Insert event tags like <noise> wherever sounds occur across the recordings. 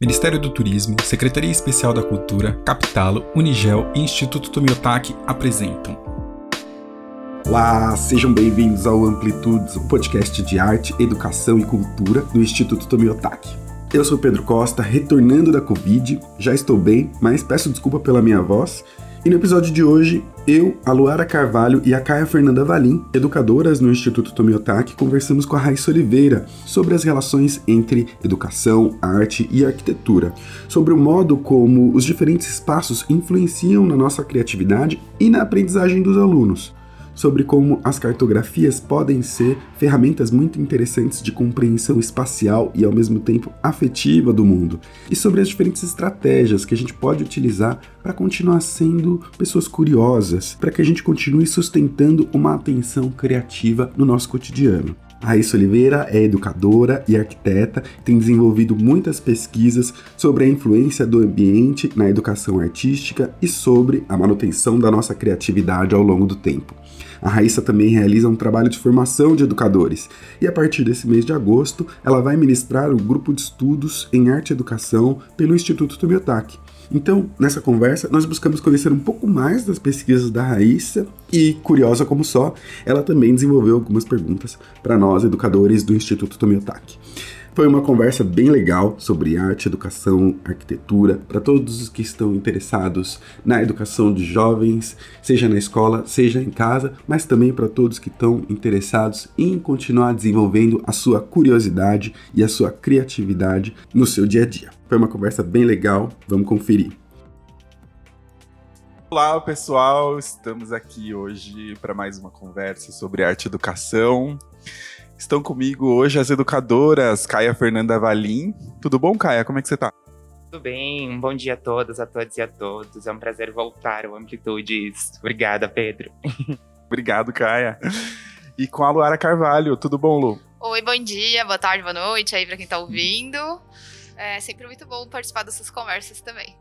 Ministério do Turismo, Secretaria Especial da Cultura, Capitalo, Unigel e Instituto Tomiotaki apresentam. Olá, sejam bem-vindos ao Amplitudes, o podcast de arte, educação e cultura do Instituto Tomiotaki. Eu sou Pedro Costa, retornando da Covid, já estou bem, mas peço desculpa pela minha voz e no episódio de hoje, eu, a Luara Carvalho e a Caia Fernanda Valim, educadoras no Instituto Tomiotaki, conversamos com a Raíssa Oliveira sobre as relações entre educação, arte e arquitetura, sobre o modo como os diferentes espaços influenciam na nossa criatividade e na aprendizagem dos alunos sobre como as cartografias podem ser ferramentas muito interessantes de compreensão espacial e ao mesmo tempo afetiva do mundo, e sobre as diferentes estratégias que a gente pode utilizar para continuar sendo pessoas curiosas, para que a gente continue sustentando uma atenção criativa no nosso cotidiano. Raíssa Oliveira é educadora e arquiteta, tem desenvolvido muitas pesquisas sobre a influência do ambiente na educação artística e sobre a manutenção da nossa criatividade ao longo do tempo. A Raíssa também realiza um trabalho de formação de educadores e a partir desse mês de agosto ela vai ministrar o grupo de estudos em arte e educação pelo Instituto Tomiotaki. Então, nessa conversa, nós buscamos conhecer um pouco mais das pesquisas da Raíssa e, curiosa como só, ela também desenvolveu algumas perguntas para nós, educadores do Instituto Tomiotaki. Foi uma conversa bem legal sobre arte, educação, arquitetura, para todos os que estão interessados na educação de jovens, seja na escola, seja em casa, mas também para todos que estão interessados em continuar desenvolvendo a sua curiosidade e a sua criatividade no seu dia a dia. Foi uma conversa bem legal, vamos conferir. Olá, pessoal! Estamos aqui hoje para mais uma conversa sobre arte e educação. Estão comigo hoje as educadoras Caia Fernanda Valim. Tudo bom, Caia? Como é que você tá? Tudo bem, um bom dia a todas, a todos e a todos. É um prazer voltar ao Amplitudes. Obrigada, Pedro. <laughs> Obrigado, Caia. E com a Luara Carvalho, tudo bom, Lu? Oi, bom dia, boa tarde, boa noite aí para quem tá ouvindo. É sempre muito bom participar dessas conversas também.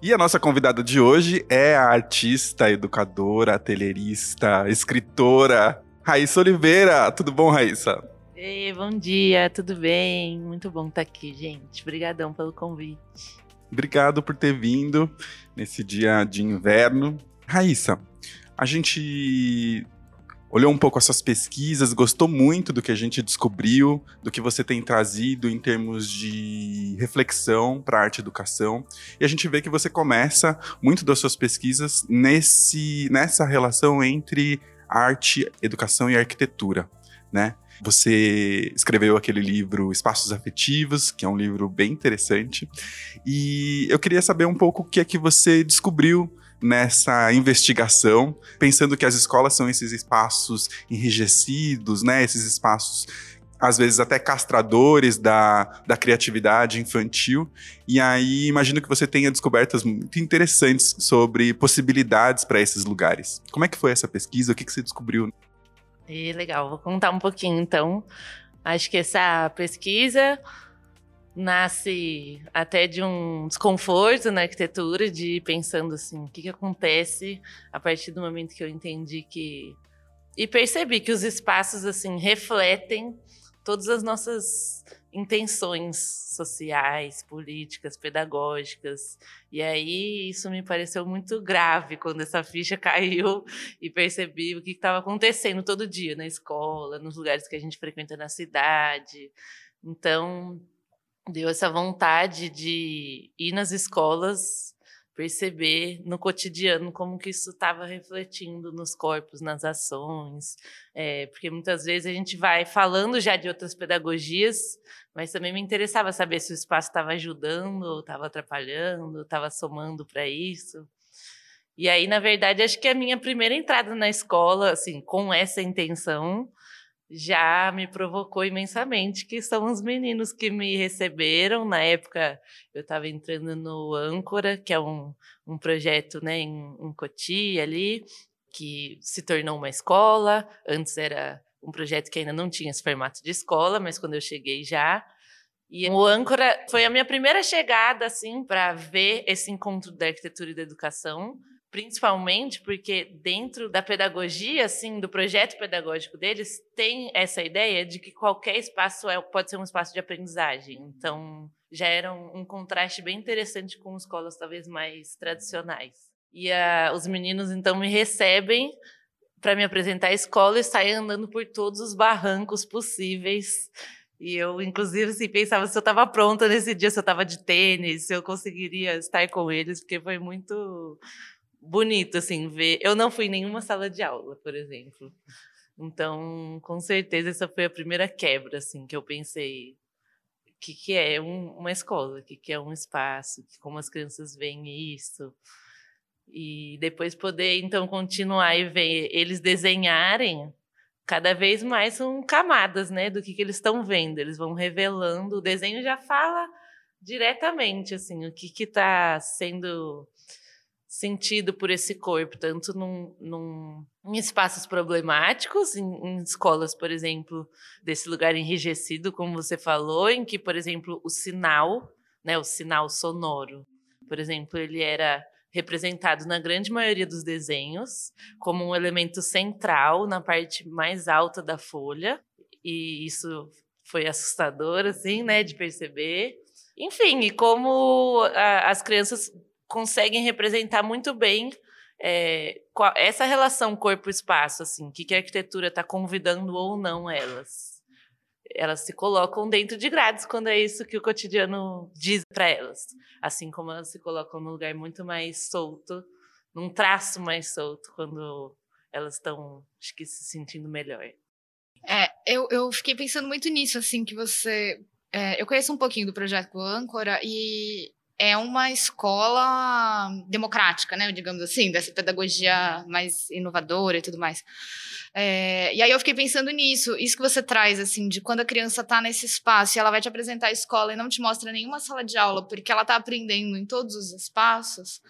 E a nossa convidada de hoje é a artista, educadora, atelierista, escritora, Raíssa Oliveira. Tudo bom, Raíssa? Ei, bom dia, tudo bem? Muito bom estar aqui, gente. Obrigadão pelo convite. Obrigado por ter vindo nesse dia de inverno. Raíssa, a gente olhou um pouco as suas pesquisas, gostou muito do que a gente descobriu, do que você tem trazido em termos de reflexão para a arte e educação. E a gente vê que você começa muito das suas pesquisas nesse, nessa relação entre arte, educação e arquitetura, né? Você escreveu aquele livro Espaços Afetivos, que é um livro bem interessante. E eu queria saber um pouco o que é que você descobriu nessa investigação, pensando que as escolas são esses espaços enrijecidos, né? Esses espaços às vezes até castradores da, da criatividade infantil. E aí imagino que você tenha descobertas muito interessantes sobre possibilidades para esses lugares. Como é que foi essa pesquisa? O que, que você descobriu? E legal, vou contar um pouquinho então. Acho que essa pesquisa nasce até de um desconforto na arquitetura, de pensando assim, o que, que acontece a partir do momento que eu entendi que e percebi que os espaços assim refletem todas as nossas intenções sociais, políticas, pedagógicas. E aí isso me pareceu muito grave quando essa ficha <laughs> caiu e percebi o que estava acontecendo todo dia na escola, nos lugares que a gente frequenta na cidade. Então, deu essa vontade de ir nas escolas perceber no cotidiano como que isso estava refletindo nos corpos, nas ações, é, porque muitas vezes a gente vai falando já de outras pedagogias, mas também me interessava saber se o espaço estava ajudando, estava atrapalhando, estava somando para isso. E aí, na verdade, acho que a minha primeira entrada na escola, assim, com essa intenção, já me provocou imensamente, que são os meninos que me receberam. Na época, eu estava entrando no Âncora, que é um, um projeto né, em, em Cotia ali, que se tornou uma escola. Antes era um projeto que ainda não tinha esse formato de escola, mas quando eu cheguei já. E o Âncora foi a minha primeira chegada assim para ver esse encontro da arquitetura e da educação principalmente porque dentro da pedagogia, assim, do projeto pedagógico deles, tem essa ideia de que qualquer espaço é, pode ser um espaço de aprendizagem. Então, já era um, um contraste bem interessante com escolas talvez mais tradicionais. E a, os meninos então me recebem para me apresentar a escola e saem andando por todos os barrancos possíveis. E eu, inclusive, assim, pensava se eu estava pronta nesse dia, se eu estava de tênis, se eu conseguiria estar com eles, porque foi muito bonito, assim, ver. Eu não fui em nenhuma sala de aula, por exemplo. Então, com certeza, essa foi a primeira quebra, assim, que eu pensei o que, que é um, uma escola, o que, que é um espaço, como as crianças veem isso. E depois poder, então, continuar e ver eles desenharem cada vez mais são camadas, né, do que, que eles estão vendo. Eles vão revelando, o desenho já fala diretamente, assim, o que está sendo sentido por esse corpo, tanto num, num, em espaços problemáticos, em, em, escolas, por exemplo, desse lugar enrijecido, como você falou, em que, por exemplo, o sinal, né, o sinal sonoro, por exemplo, ele era representado na grande maioria dos desenhos como um elemento central na parte mais alta da folha, e isso foi assustador, assim, né, de perceber. Enfim, e como a, as crianças conseguem representar muito bem é, essa relação corpo-espaço, assim, que, que a arquitetura está convidando ou não elas. Elas se colocam dentro de grades quando é isso que o cotidiano diz para elas, assim como elas se colocam num lugar muito mais solto, num traço mais solto quando elas estão, acho que se sentindo melhor. É, eu, eu fiquei pensando muito nisso, assim, que você é, eu conheço um pouquinho do projeto Âncora e é uma escola democrática, né, digamos assim, dessa pedagogia mais inovadora e tudo mais. É, e aí eu fiquei pensando nisso, isso que você traz, assim, de quando a criança está nesse espaço e ela vai te apresentar a escola e não te mostra nenhuma sala de aula, porque ela está aprendendo em todos os espaços,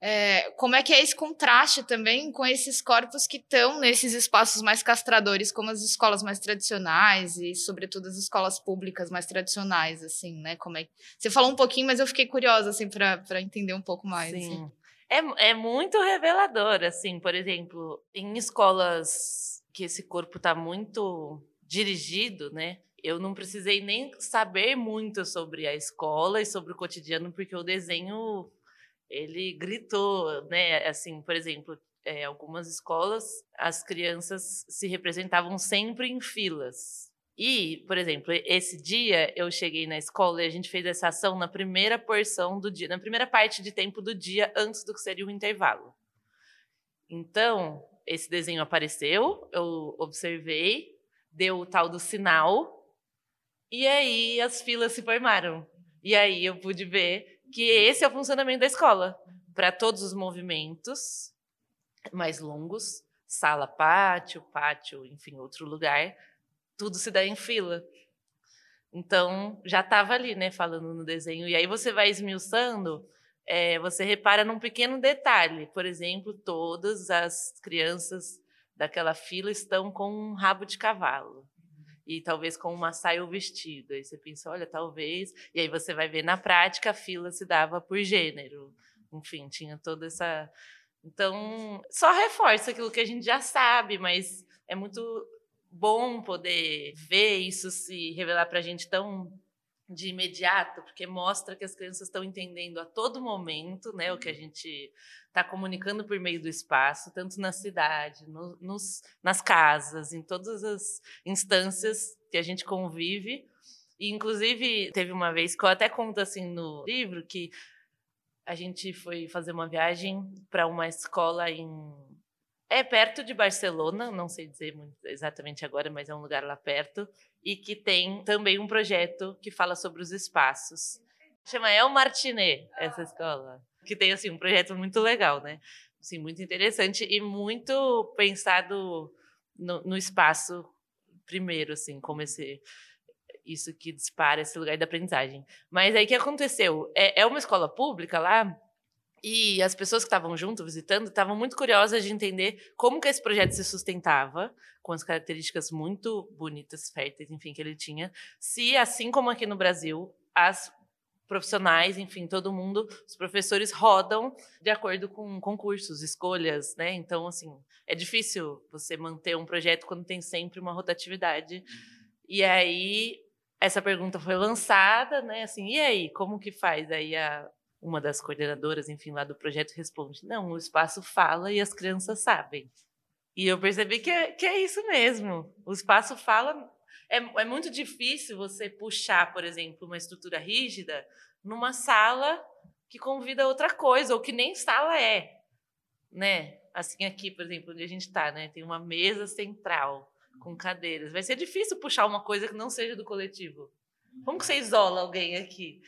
é, como é que é esse contraste também com esses corpos que estão nesses espaços mais castradores, como as escolas mais tradicionais e, sobretudo, as escolas públicas mais tradicionais, assim, né? Como é... Você falou um pouquinho, mas eu fiquei curiosa, assim, para entender um pouco mais. Sim. Assim. É, é muito revelador, assim, por exemplo, em escolas que esse corpo está muito dirigido, né? Eu não precisei nem saber muito sobre a escola e sobre o cotidiano, porque o desenho ele gritou, né? Assim, por exemplo, é, algumas escolas, as crianças se representavam sempre em filas. E, por exemplo, esse dia eu cheguei na escola e a gente fez essa ação na primeira porção do dia, na primeira parte de tempo do dia, antes do que seria o intervalo. Então, esse desenho apareceu, eu observei, deu o tal do sinal, e aí as filas se formaram. E aí eu pude ver que esse é o funcionamento da escola. Para todos os movimentos mais longos, sala, pátio, pátio, enfim, outro lugar, tudo se dá em fila. Então, já estava ali, né, falando no desenho. E aí você vai esmiuçando, é, você repara num pequeno detalhe. Por exemplo, todas as crianças daquela fila estão com um rabo de cavalo e talvez com uma saia ou vestido. Aí você pensa, olha, talvez. E aí você vai ver na prática a fila se dava por gênero. Enfim, tinha toda essa. Então, só reforça aquilo que a gente já sabe, mas é muito bom poder ver isso se revelar para a gente tão de imediato, porque mostra que as crianças estão entendendo a todo momento né, o que a uhum. gente está comunicando por meio do espaço, tanto na cidade, no, nos, nas casas, em todas as instâncias que a gente convive. E, inclusive, teve uma vez que eu até conto assim no livro que a gente foi fazer uma viagem para uma escola em é perto de Barcelona, não sei dizer exatamente agora, mas é um lugar lá perto, e que tem também um projeto que fala sobre os espaços. Chama El Martinet, essa escola, que tem assim um projeto muito legal, né? Assim, muito interessante e muito pensado no, no espaço primeiro, assim, como esse isso que dispara esse lugar de aprendizagem. Mas aí o que aconteceu? É, é uma escola pública lá e as pessoas que estavam junto, visitando, estavam muito curiosas de entender como que esse projeto se sustentava, com as características muito bonitas, férteis, enfim, que ele tinha, se, assim como aqui no Brasil, as profissionais, enfim, todo mundo, os professores rodam de acordo com concursos, escolhas, né? Então, assim, é difícil você manter um projeto quando tem sempre uma rotatividade. E aí, essa pergunta foi lançada, né? Assim, e aí, como que faz? Aí a, uma das coordenadoras, enfim, lá do projeto responde: não, o espaço fala e as crianças sabem. E eu percebi que é, que é isso mesmo. O espaço fala. É, é muito difícil você puxar, por exemplo, uma estrutura rígida numa sala que convida outra coisa, ou que nem sala é. Né? Assim, aqui, por exemplo, onde a gente está, né? Tem uma mesa central com cadeiras. Vai ser difícil puxar uma coisa que não seja do coletivo. Como que você isola alguém aqui?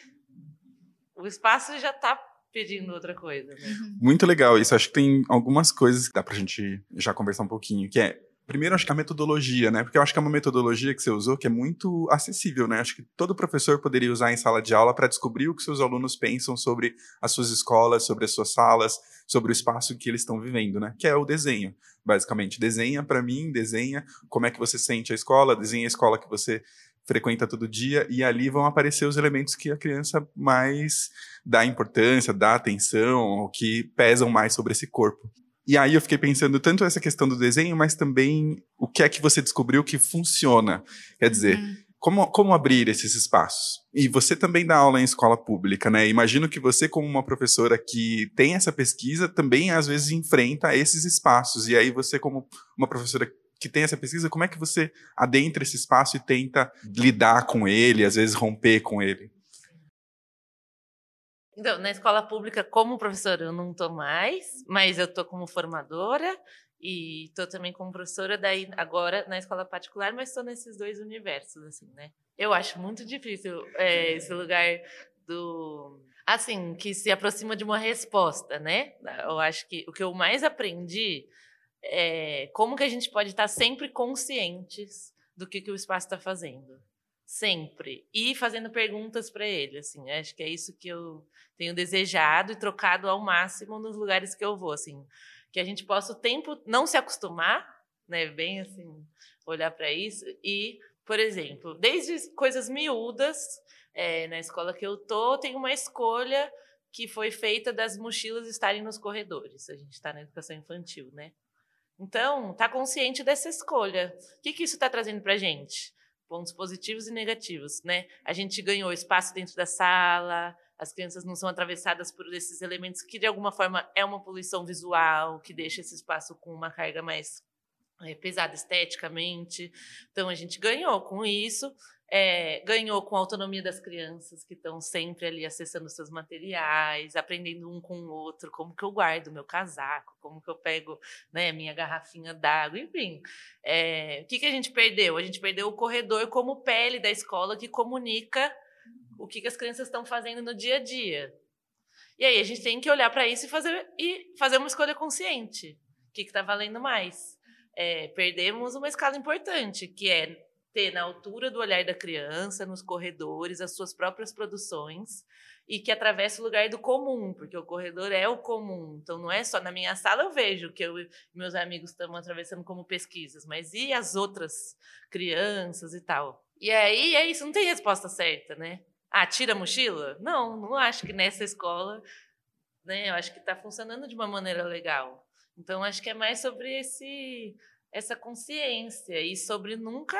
O espaço já está pedindo outra coisa. Né? <laughs> Muito legal isso. Acho que tem algumas coisas que dá pra gente já conversar um pouquinho, que é Primeiro, acho que a metodologia, né? Porque eu acho que é uma metodologia que você usou que é muito acessível, né? Acho que todo professor poderia usar em sala de aula para descobrir o que seus alunos pensam sobre as suas escolas, sobre as suas salas, sobre o espaço que eles estão vivendo, né? Que é o desenho, basicamente. Desenha para mim, desenha como é que você sente a escola, desenha a escola que você frequenta todo dia, e ali vão aparecer os elementos que a criança mais dá importância, dá atenção, ou que pesam mais sobre esse corpo. E aí eu fiquei pensando tanto essa questão do desenho, mas também o que é que você descobriu que funciona. Quer dizer, uhum. como, como abrir esses espaços? E você também dá aula em escola pública, né? Imagino que você, como uma professora que tem essa pesquisa, também às vezes enfrenta esses espaços. E aí você, como uma professora que tem essa pesquisa, como é que você adentra esse espaço e tenta lidar com ele, às vezes romper com ele? Então, na escola pública, como professora, eu não estou mais, mas eu estou como formadora e estou também como professora daí agora na escola particular, mas estou nesses dois universos, assim, né? Eu acho muito difícil é, esse lugar do assim que se aproxima de uma resposta, né? Eu acho que o que eu mais aprendi é, como que a gente pode estar sempre conscientes do que, que o espaço está fazendo. Sempre. E fazendo perguntas para ele, assim. Acho que é isso que eu tenho desejado e trocado ao máximo nos lugares que eu vou, assim. Que a gente possa o tempo não se acostumar, né? Bem assim, olhar para isso. E, por exemplo, desde coisas miúdas, é, na escola que eu tô, tem uma escolha que foi feita das mochilas estarem nos corredores. A gente está na educação infantil, né? Então, tá consciente dessa escolha. O que, que isso está trazendo para a gente? Pontos positivos e negativos, né? A gente ganhou espaço dentro da sala, as crianças não são atravessadas por esses elementos que, de alguma forma, é uma poluição visual, que deixa esse espaço com uma carga mais é, pesada esteticamente. Então, a gente ganhou com isso. É, ganhou com a autonomia das crianças que estão sempre ali acessando seus materiais, aprendendo um com o outro, como que eu guardo meu casaco, como que eu pego né, minha garrafinha d'água, enfim. É, o que, que a gente perdeu? A gente perdeu o corredor como pele da escola que comunica o que, que as crianças estão fazendo no dia a dia. E aí a gente tem que olhar para isso e fazer, e fazer uma escolha consciente. O que está valendo mais? É, perdemos uma escala importante, que é ter na altura do olhar da criança, nos corredores, as suas próprias produções e que atravessa o lugar do comum, porque o corredor é o comum. Então não é só na minha sala eu vejo que eu meus amigos estamos atravessando como pesquisas, mas e as outras crianças e tal. E aí é isso, não tem resposta certa, né? Ah, tira a mochila? Não, não acho que nessa escola, né? Eu acho que está funcionando de uma maneira legal. Então acho que é mais sobre esse essa consciência e sobre nunca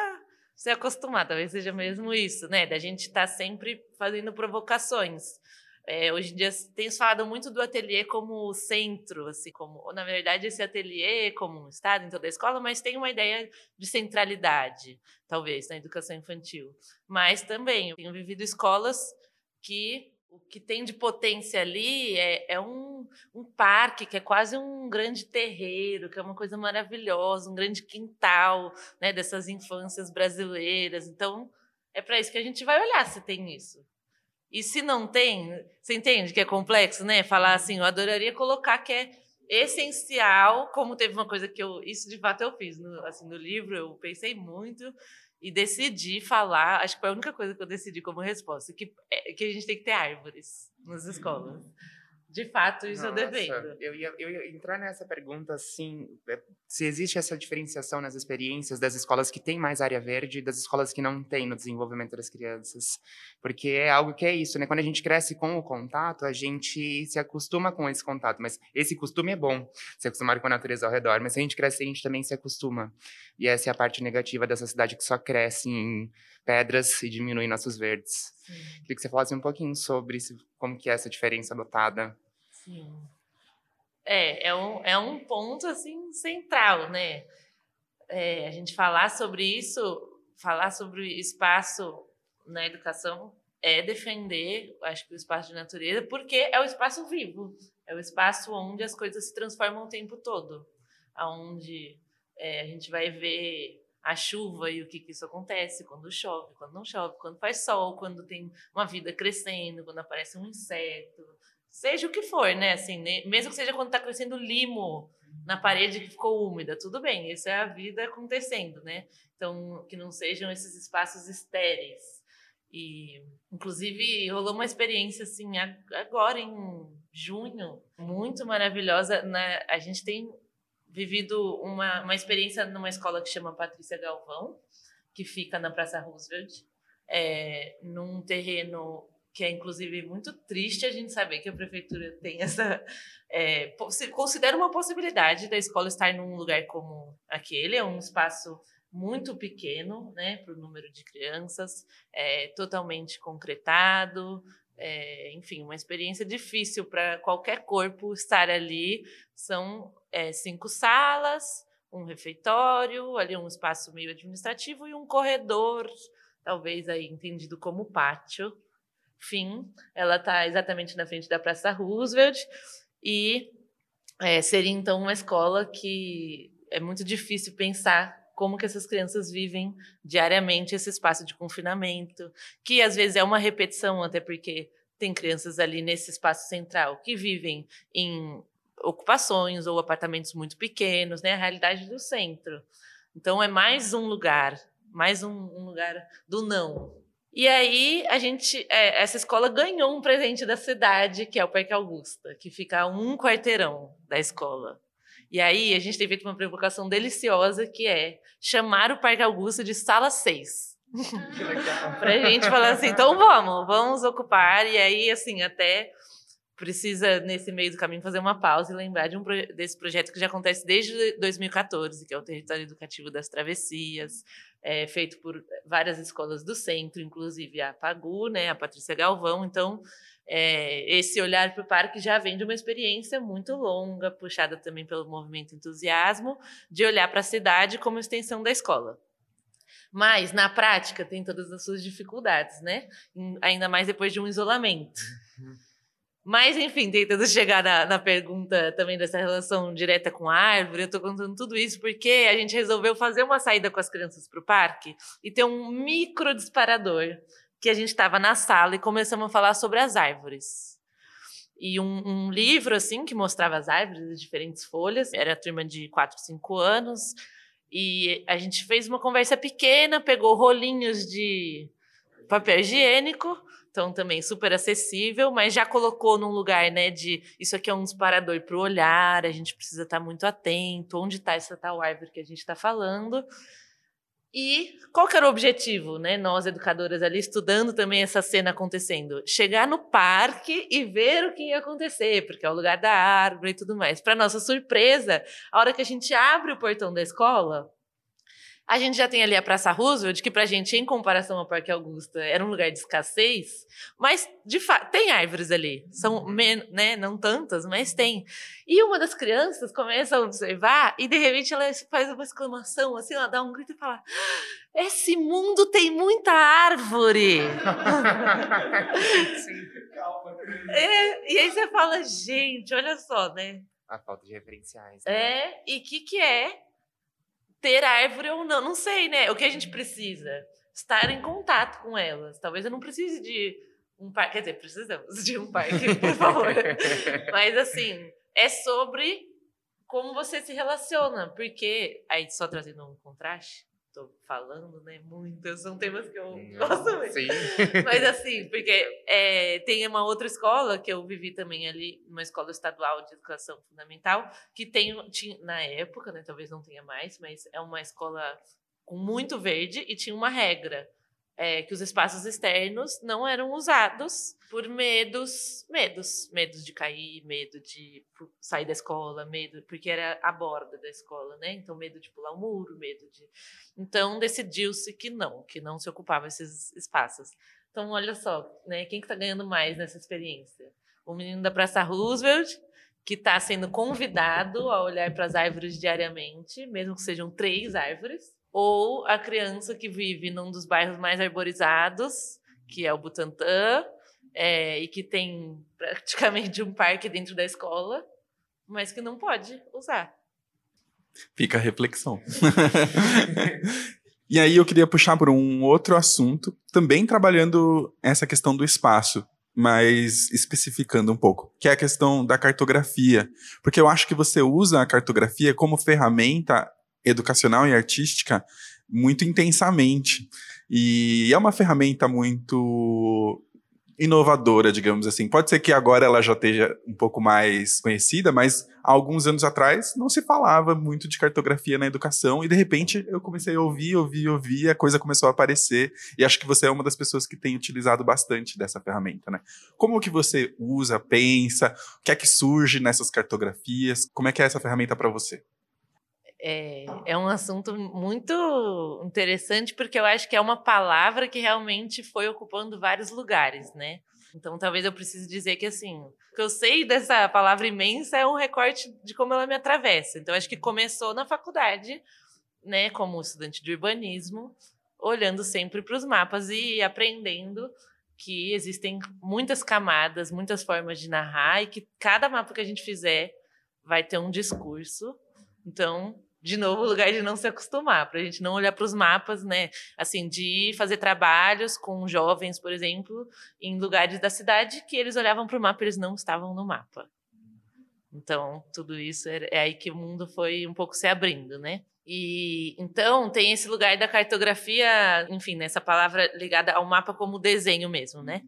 se acostumar, talvez seja mesmo isso, né? Da gente estar tá sempre fazendo provocações. É, hoje em dia tem falado muito do ateliê como centro, assim, como, ou, na verdade, esse ateliê como um estado em toda a escola, mas tem uma ideia de centralidade, talvez, na educação infantil. Mas também, eu tenho vivido escolas que o que tem de potência ali é, é um, um, parque que é quase um grande terreiro, que é uma coisa maravilhosa, um grande quintal né, dessas infâncias brasileiras. Então, é para isso que a gente vai olhar se tem isso. E se não tem, você entende que é complexo, né? Falar assim, eu adoraria colocar que é essencial, como teve uma coisa que eu, isso de fato eu fiz, no, assim, no livro eu pensei muito, e decidi falar, acho que foi a única coisa que eu decidi como resposta, que, é, que a gente tem que ter árvores nas escolas. De fato, isso Nossa, eu defendo. Eu ia, eu ia entrar nessa pergunta, assim, é, se existe essa diferenciação nas experiências das escolas que têm mais área verde e das escolas que não têm no desenvolvimento das crianças. Porque é algo que é isso, né? Quando a gente cresce com o contato, a gente se acostuma com esse contato. Mas esse costume é bom, se acostumar com a natureza ao redor. Mas se a gente cresce, a gente também se acostuma. E essa é a parte negativa dessa cidade que só cresce em pedras e diminui nossos verdes. Sim. Queria que você falasse um pouquinho sobre isso, como que é essa diferença adotada. Sim. É, é um, é um ponto assim central, né? É, a gente falar sobre isso, falar sobre espaço na educação é defender, acho que o espaço de natureza, porque é o espaço vivo, é o espaço onde as coisas se transformam o tempo todo, aonde é, a gente vai ver a chuva e o que, que isso acontece quando chove, quando não chove, quando faz sol, quando tem uma vida crescendo, quando aparece um inseto, seja o que for, né? Assim, mesmo que seja quando está crescendo limo na parede que ficou úmida, tudo bem, isso é a vida acontecendo, né? Então, que não sejam esses espaços estéreis. E, inclusive, rolou uma experiência assim agora em junho, muito maravilhosa. Né? A gente tem vivido uma, uma experiência numa escola que chama Patrícia Galvão, que fica na Praça Roosevelt, é, num terreno que é inclusive muito triste a gente saber que a prefeitura tem essa é, considera uma possibilidade da escola estar num lugar como aquele, é um espaço muito pequeno, né, para o número de crianças, é, totalmente concretado, é, enfim, uma experiência difícil para qualquer corpo estar ali. São é, cinco salas, um refeitório, ali um espaço meio administrativo e um corredor, talvez aí entendido como pátio, fim. Ela está exatamente na frente da Praça Roosevelt e é, seria então uma escola que é muito difícil pensar como que essas crianças vivem diariamente esse espaço de confinamento, que às vezes é uma repetição, até porque tem crianças ali nesse espaço central que vivem em ocupações ou apartamentos muito pequenos, né? A realidade do centro. Então é mais um lugar, mais um, um lugar do não, e aí a gente, é, essa escola ganhou um presente da cidade, que é o Parque Augusta, que fica a um quarteirão da escola. E aí a gente tem feito uma provocação deliciosa, que é chamar o Parque Augusta de Sala 6. Que legal. <laughs> pra gente falar assim, então vamos, vamos ocupar. E aí, assim, até precisa, nesse meio do caminho, fazer uma pausa e lembrar de um, desse projeto que já acontece desde 2014, que é o Território Educativo das Travessias, é, feito por várias escolas do centro, inclusive a Pagu, né, a Patrícia Galvão. Então, é, esse olhar para o parque já vem de uma experiência muito longa, puxada também pelo movimento entusiasmo, de olhar para a cidade como extensão da escola. Mas, na prática, tem todas as suas dificuldades, né? Ainda mais depois de um isolamento. Uhum. Mas, enfim, tentando <laughs> chegar na, na, pergunta também dessa relação direta com a árvore, eu estou contando tudo isso porque a gente resolveu fazer uma saída com as crianças para o parque e ter um micro disparador que a gente estava na sala e começamos a falar sobre as árvores. E um, um livro, assim, que mostrava as árvores de diferentes folhas, era a turma de 4, 5 anos, e a gente fez uma conversa pequena, pegou rolinhos de papel higiênico, então também super acessível, mas já colocou num lugar, né, de isso aqui é um disparador para o olhar, a gente precisa estar tá muito atento, onde está essa tal árvore que a gente está falando. E qual que era o objetivo, né? Nós, educadoras ali, estudando também essa cena acontecendo. Chegar no parque e ver o que ia acontecer, porque é o lugar da árvore e tudo mais. Para nossa surpresa, a hora que a gente abre o portão da escola, a gente já tem ali a Praça Roosevelt, que pra gente, em comparação ao Parque Augusta, era um lugar de escassez, mas de fato tem árvores ali. São uhum. né, não tantas, mas tem. E uma das crianças começa a observar e de repente ela faz uma exclamação, assim, ela dá um grito e fala: Esse mundo tem muita árvore! <laughs> É, e aí você fala, gente, olha só, né? A falta de referenciais. Né? É, e o que, que é ter árvore ou não. Não sei, né? O que a gente precisa? Estar em contato com elas. Talvez eu não precise de um parque. Quer dizer, precisamos de um parque, <laughs> por favor. Mas, assim, é sobre como você se relaciona. Porque, aí só trazendo um contraste, tô falando, né? Muitas, são temas que eu Hum, gosto muito. Sim. <laughs> Mas <laughs> assim, porque é, tem uma outra escola que eu vivi também ali, uma escola estadual de educação fundamental, que tem, tinha, na época, né, talvez não tenha mais, mas é uma escola com muito verde e tinha uma regra. É, que os espaços externos não eram usados por medos, medos, medos de cair, medo de sair da escola, medo porque era a borda da escola, né? Então medo de pular o muro, medo de, então decidiu-se que não, que não se ocupava esses espaços. Então olha só, né? Quem que tá ganhando mais nessa experiência? O menino da Praça Roosevelt que está sendo convidado a olhar para as árvores diariamente, mesmo que sejam três árvores, ou a criança que vive num dos bairros mais arborizados, que é o Butantã, é, e que tem <laughs> praticamente um parque dentro da escola, mas que não pode usar. Fica a reflexão. <laughs> e aí eu queria puxar por um outro assunto, também trabalhando essa questão do espaço, mas especificando um pouco, que é a questão da cartografia. Porque eu acho que você usa a cartografia como ferramenta educacional e artística muito intensamente. E é uma ferramenta muito inovadora, digamos assim. Pode ser que agora ela já esteja um pouco mais conhecida, mas há alguns anos atrás não se falava muito de cartografia na educação e de repente eu comecei a ouvir, ouvir, ouvir, a coisa começou a aparecer e acho que você é uma das pessoas que tem utilizado bastante dessa ferramenta, né? Como que você usa, pensa, o que é que surge nessas cartografias? Como é que é essa ferramenta para você? É, é um assunto muito interessante porque eu acho que é uma palavra que realmente foi ocupando vários lugares, né? Então talvez eu precise dizer que assim, o que eu sei dessa palavra imensa é um recorte de como ela me atravessa. Então acho que começou na faculdade, né, como estudante de urbanismo, olhando sempre para os mapas e aprendendo que existem muitas camadas, muitas formas de narrar e que cada mapa que a gente fizer vai ter um discurso. Então, de novo, lugar de não se acostumar, para a gente não olhar para os mapas, né? Assim, de fazer trabalhos com jovens, por exemplo, em lugares da cidade que eles olhavam para o mapa, eles não estavam no mapa. Então, tudo isso é, aí que o mundo foi um pouco se abrindo, né? E então tem esse lugar da cartografia, enfim, nessa palavra ligada ao mapa como desenho mesmo, né?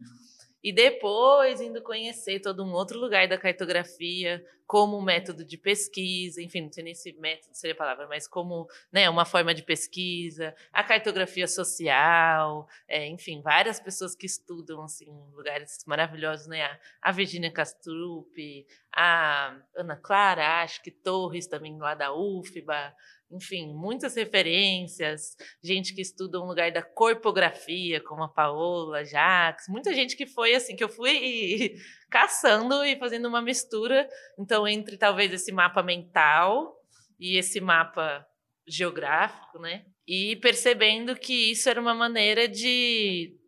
E depois indo conhecer todo um outro lugar da cartografia, como método de pesquisa, enfim, não sei nem se método seria a palavra, mas como né, uma forma de pesquisa, a cartografia social, é, enfim, várias pessoas que estudam assim, lugares maravilhosos, né? A, a Virginia Castrup, a Ana Clara, acho que Torres também lá da UFBA, enfim, muitas referências, gente que estuda um lugar da corpografia, como a Paola, Jacques, muita gente que foi assim, que eu fui <laughs> caçando e fazendo uma mistura, então, entre talvez esse mapa mental e esse mapa geográfico, né? E percebendo que isso era uma maneira de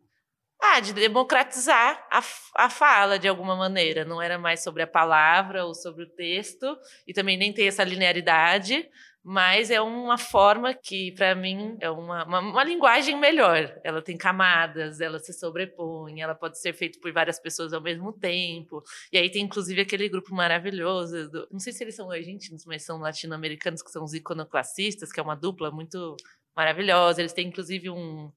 ah, de democratizar a, a fala de alguma maneira. Não era mais sobre a palavra ou sobre o texto, e também nem tem essa linearidade, mas é uma forma que, para mim, é uma, uma, uma, linguagem melhor. Ela tem camadas, ela se sobrepõe, ela pode ser feita por várias pessoas ao mesmo tempo. E aí tem, inclusive, aquele grupo maravilhoso, do, não sei se eles são argentinos, mas são latino-americanos, que são os iconoclastistas, que é uma dupla muito maravilhosa. Eles têm, inclusive, um...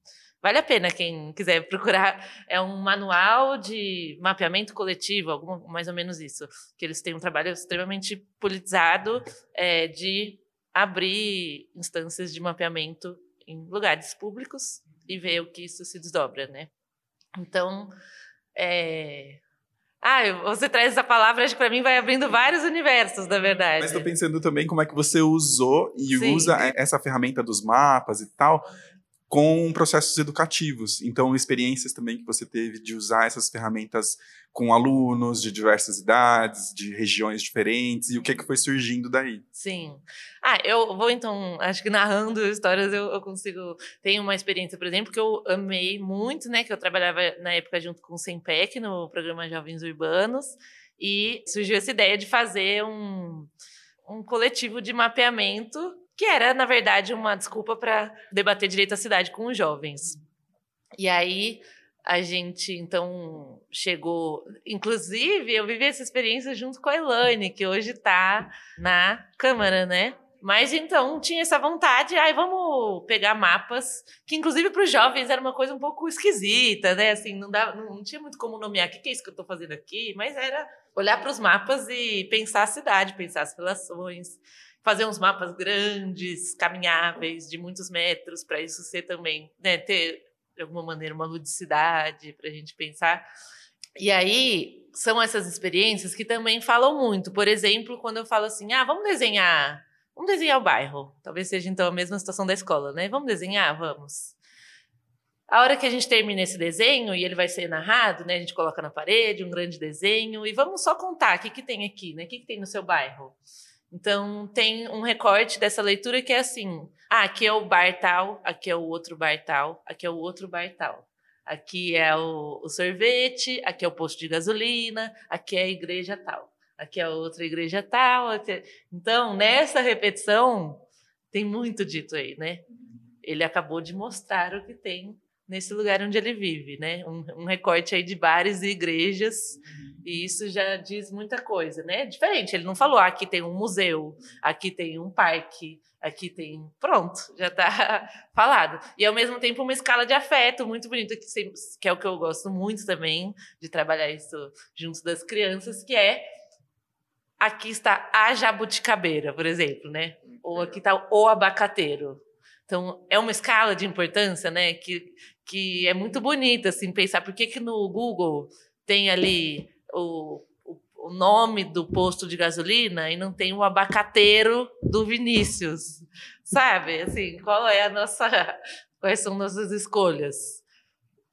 Vale a pena quem quiser procurar. <laughs> É um manual de mapeamento coletivo, alguma, mais ou menos isso. Que eles têm um trabalho extremamente politizado é, de abrir instâncias de mapeamento em lugares públicos e ver o que isso se desdobra, né? Então, é... ah, você traz essa palavra, acho que para mim vai abrindo vários universos, na verdade. Mas estou pensando também como é que você usou e Sim. usa essa ferramenta dos mapas e tal com processos educativos. Então, experiências também que você teve de usar essas ferramentas com alunos de diversas idades, de regiões diferentes, e o que, que foi surgindo daí. Sim. Ah, eu vou então, acho que narrando histórias eu, eu consigo. Tenho uma experiência, por exemplo, que eu amei muito, né? Que eu trabalhava na época junto com o Sempec no programa Jovens Urbanos, e surgiu essa ideia de fazer um, um coletivo de mapeamento que era, na verdade, uma desculpa para debater direito à cidade com os jovens. E aí a gente, então, chegou. Inclusive, eu vivi essa experiência junto com a Elaine, que hoje está na Câmara, né? Mas então tinha essa vontade, aí vamos pegar mapas, que inclusive para os jovens era uma coisa um pouco esquisita, né? Assim, não, dá, não, não tinha muito como nomear o que, que é isso que eu estou fazendo aqui, mas era olhar para os mapas e pensar a cidade, pensar as relações, fazer uns mapas grandes, caminháveis, de muitos metros, para isso ser também, né, ter de alguma maneira uma ludicidade para a gente pensar. E aí são essas experiências que também falam muito. Por exemplo, quando eu falo assim, ah, vamos desenhar, vamos desenhar o bairro. Talvez seja então a mesma situação da escola, né? Vamos desenhar, vamos. A hora que a gente termina esse desenho e ele vai ser narrado, né? A gente coloca na parede um grande desenho e vamos só contar o que, que tem aqui, né? O que, que tem no seu bairro. Então tem um recorte dessa leitura que é assim: ah, aqui é o bar tal, aqui é o outro bar tal, aqui é o outro bar tal. Aqui é o, o sorvete, aqui é o posto de gasolina, aqui é a igreja tal, aqui é a outra igreja tal. Aqui... Então, nessa repetição, tem muito dito aí, né? Ele acabou de mostrar o que tem nesse lugar onde ele vive, né? Um, um, recorte aí de bares e igrejas, e isso já diz muita coisa, né? Diferente, ele não falou, ah, aqui tem um museu, aqui tem um parque, aqui tem... Pronto, já está <laughs> falado. E, ao mesmo tempo, uma escala de afeto muito bonita, que, que é o que eu gosto muito também, de trabalhar isso junto das crianças, que é aqui está a jabuticabeira, por exemplo, né? Ou aqui está o abacateiro. Então, é uma escala de importância, né? Que, que é muito bonita, assim, pensar por que, que no Google tem ali o, o, o, nome do posto de gasolina e não tem o abacateiro do Vinícius, sabe? Assim, qual é a nossa... Quais são nossas escolhas?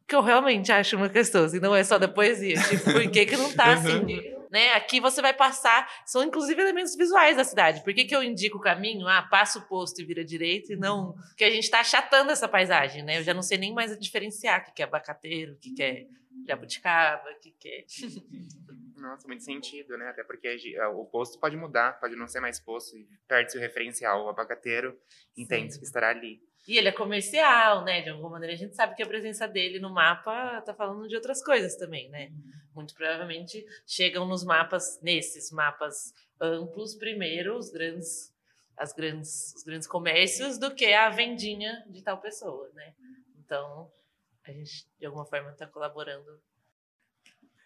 Que eu realmente acho uma questão, assim, não é só da poesia. Tipo, por que, que não tá <laughs> assim né? Aqui você vai passar, são inclusive elementos visuais da cidade. Por que, que eu indico o caminho? Ah, passa o posto e vira direito e não. Porque a gente está achatando essa paisagem, né? Eu já não sei nem mais diferenciar o que, que é abacateiro, o que, que é jabuticaba, o que, que é. <laughs> Nossa, muito sentido, né? Até porque o posto pode mudar, pode não ser mais posto e perde-se o referencial. O abacateiro entende que estará ali. E ele é comercial, né? De alguma maneira a gente sabe que a presença dele no mapa tá falando de outras coisas também, né? Uhum. Muito provavelmente chegam nos mapas, nesses mapas amplos, primeiro os grandes, as grandes, os grandes comércios do que a vendinha de tal pessoa, né? Então a gente de alguma forma está colaborando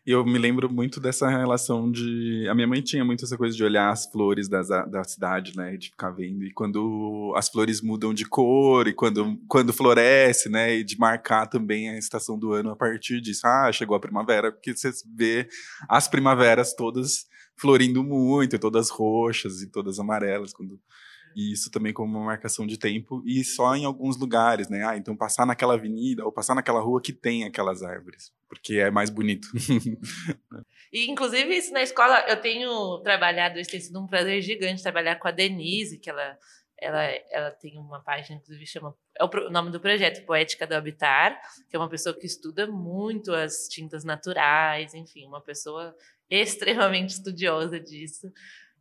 e eu me lembro muito dessa relação de. A minha mãe tinha muito essa coisa de olhar as flores das, da cidade, né? De ficar vendo. E quando as flores mudam de cor, e quando, quando floresce, né? E de marcar também a estação do ano a partir disso. Ah, chegou a primavera, porque você vê as primaveras todas florindo muito, todas roxas e todas amarelas. Quando e isso também como uma marcação de tempo e só em alguns lugares, né? Ah, então passar naquela avenida ou passar naquela rua que tem aquelas árvores, porque é mais bonito. <laughs> e inclusive isso na escola eu tenho trabalhado, isso tem sido um prazer gigante trabalhar com a Denise, que ela ela, ela tem uma página, inclusive, chama. É o, nome do projeto, Poética do Habitar, que é uma pessoa que estuda muito as tintas naturais, enfim, uma pessoa <laughs> extremamente estudiosa disso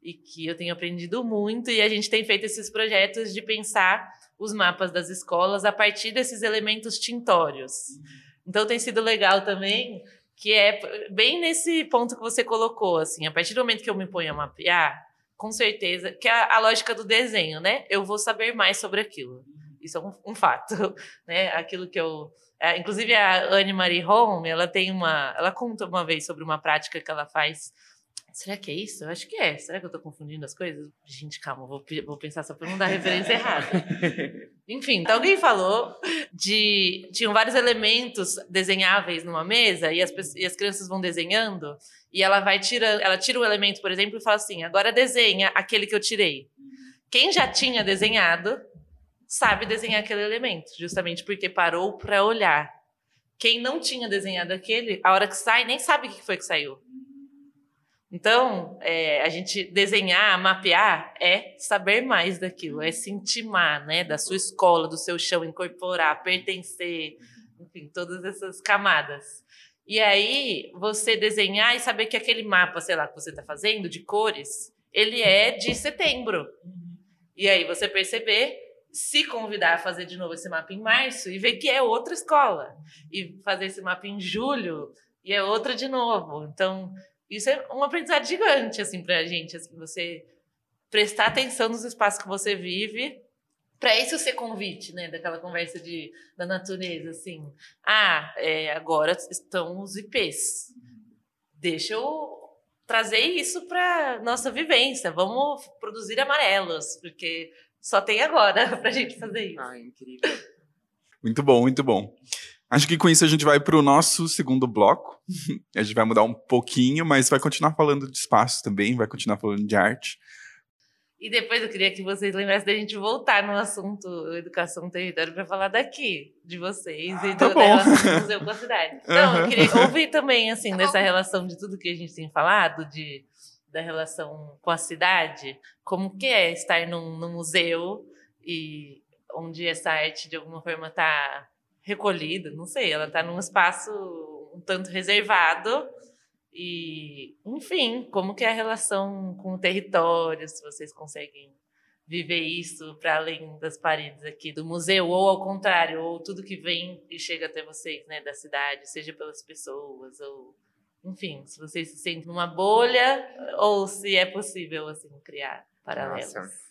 e que eu tenho aprendido muito e a gente tem feito esses projetos de pensar os mapas das escolas a partir desses elementos tintórios. Então tem sido legal também que é bem nesse ponto que você colocou, assim, a partir do momento que eu me ponho a mapear, com certeza, que é a, a lógica do desenho, né? Eu vou saber mais sobre aquilo. Isso é um, um fato, <laughs> né? Aquilo que eu é, inclusive a Anne Marie Home, ela tem uma, ela conta uma vez sobre uma prática que ela faz Será que é isso? Eu acho que é. Será que eu tô confundindo as coisas? Gente, calma, vou, vou pensar só para não dar referência errada. <laughs> Enfim, então alguém falou de. Tinham vários elementos desenháveis numa mesa e as, e as crianças vão desenhando e ela vai tirando. Ela tira um elemento, por exemplo, e fala assim: agora desenha aquele que eu tirei. Quem já tinha desenhado sabe desenhar aquele elemento, justamente porque parou para olhar. Quem não tinha desenhado aquele, a hora que sai, nem sabe o que foi que saiu. Então, é, a gente desenhar, mapear é saber mais daquilo, é se intimar, né, da sua escola, do seu chão, incorporar, pertencer, enfim, todas essas camadas. E aí, você desenhar e saber que aquele mapa, sei lá, que você está fazendo, de cores, ele é de setembro. E aí, você perceber, se convidar a fazer de novo esse mapa em março e ver que é outra escola. E fazer esse mapa em julho e é outra de novo. Então, isso é um aprendizado gigante, assim, pra gente, assim, você prestar atenção nos espaços que você vive para isso ser convite, né, daquela conversa de, da natureza, assim, ah, é, agora estão os IPs, deixa eu trazer isso para nossa vivência, vamos produzir amarelos, porque só tem agora <laughs> para a gente fazer isso. Ah, incrível. Muito bom, muito bom. Acho que com isso a gente vai para o nosso segundo bloco. <laughs> A gente vai mudar um pouquinho, mas vai continuar falando de espaço também, vai continuar falando de arte. E depois eu queria que vocês lembrassem da gente voltar no assunto educação território para falar daqui, de vocês ah, e tá do, da relação do museu com a cidade. <laughs> Então, uhum. eu queria ouvir também, assim, <laughs> tá dessa relação de tudo que a gente tem falado, de, da relação com a cidade, como que é estar num, num museu e onde essa arte, de alguma forma, está recolhida, não sei, ela está num espaço um tanto reservado, e, enfim, como que é a relação com o território, se vocês conseguem viver isso para além das paredes aqui do museu, ou ao contrário, ou tudo que vem e chega até vocês, né, da cidade, seja pelas pessoas, ou enfim, se vocês se sentem numa bolha, ou se é possível, assim, criar paralelos. Nossa.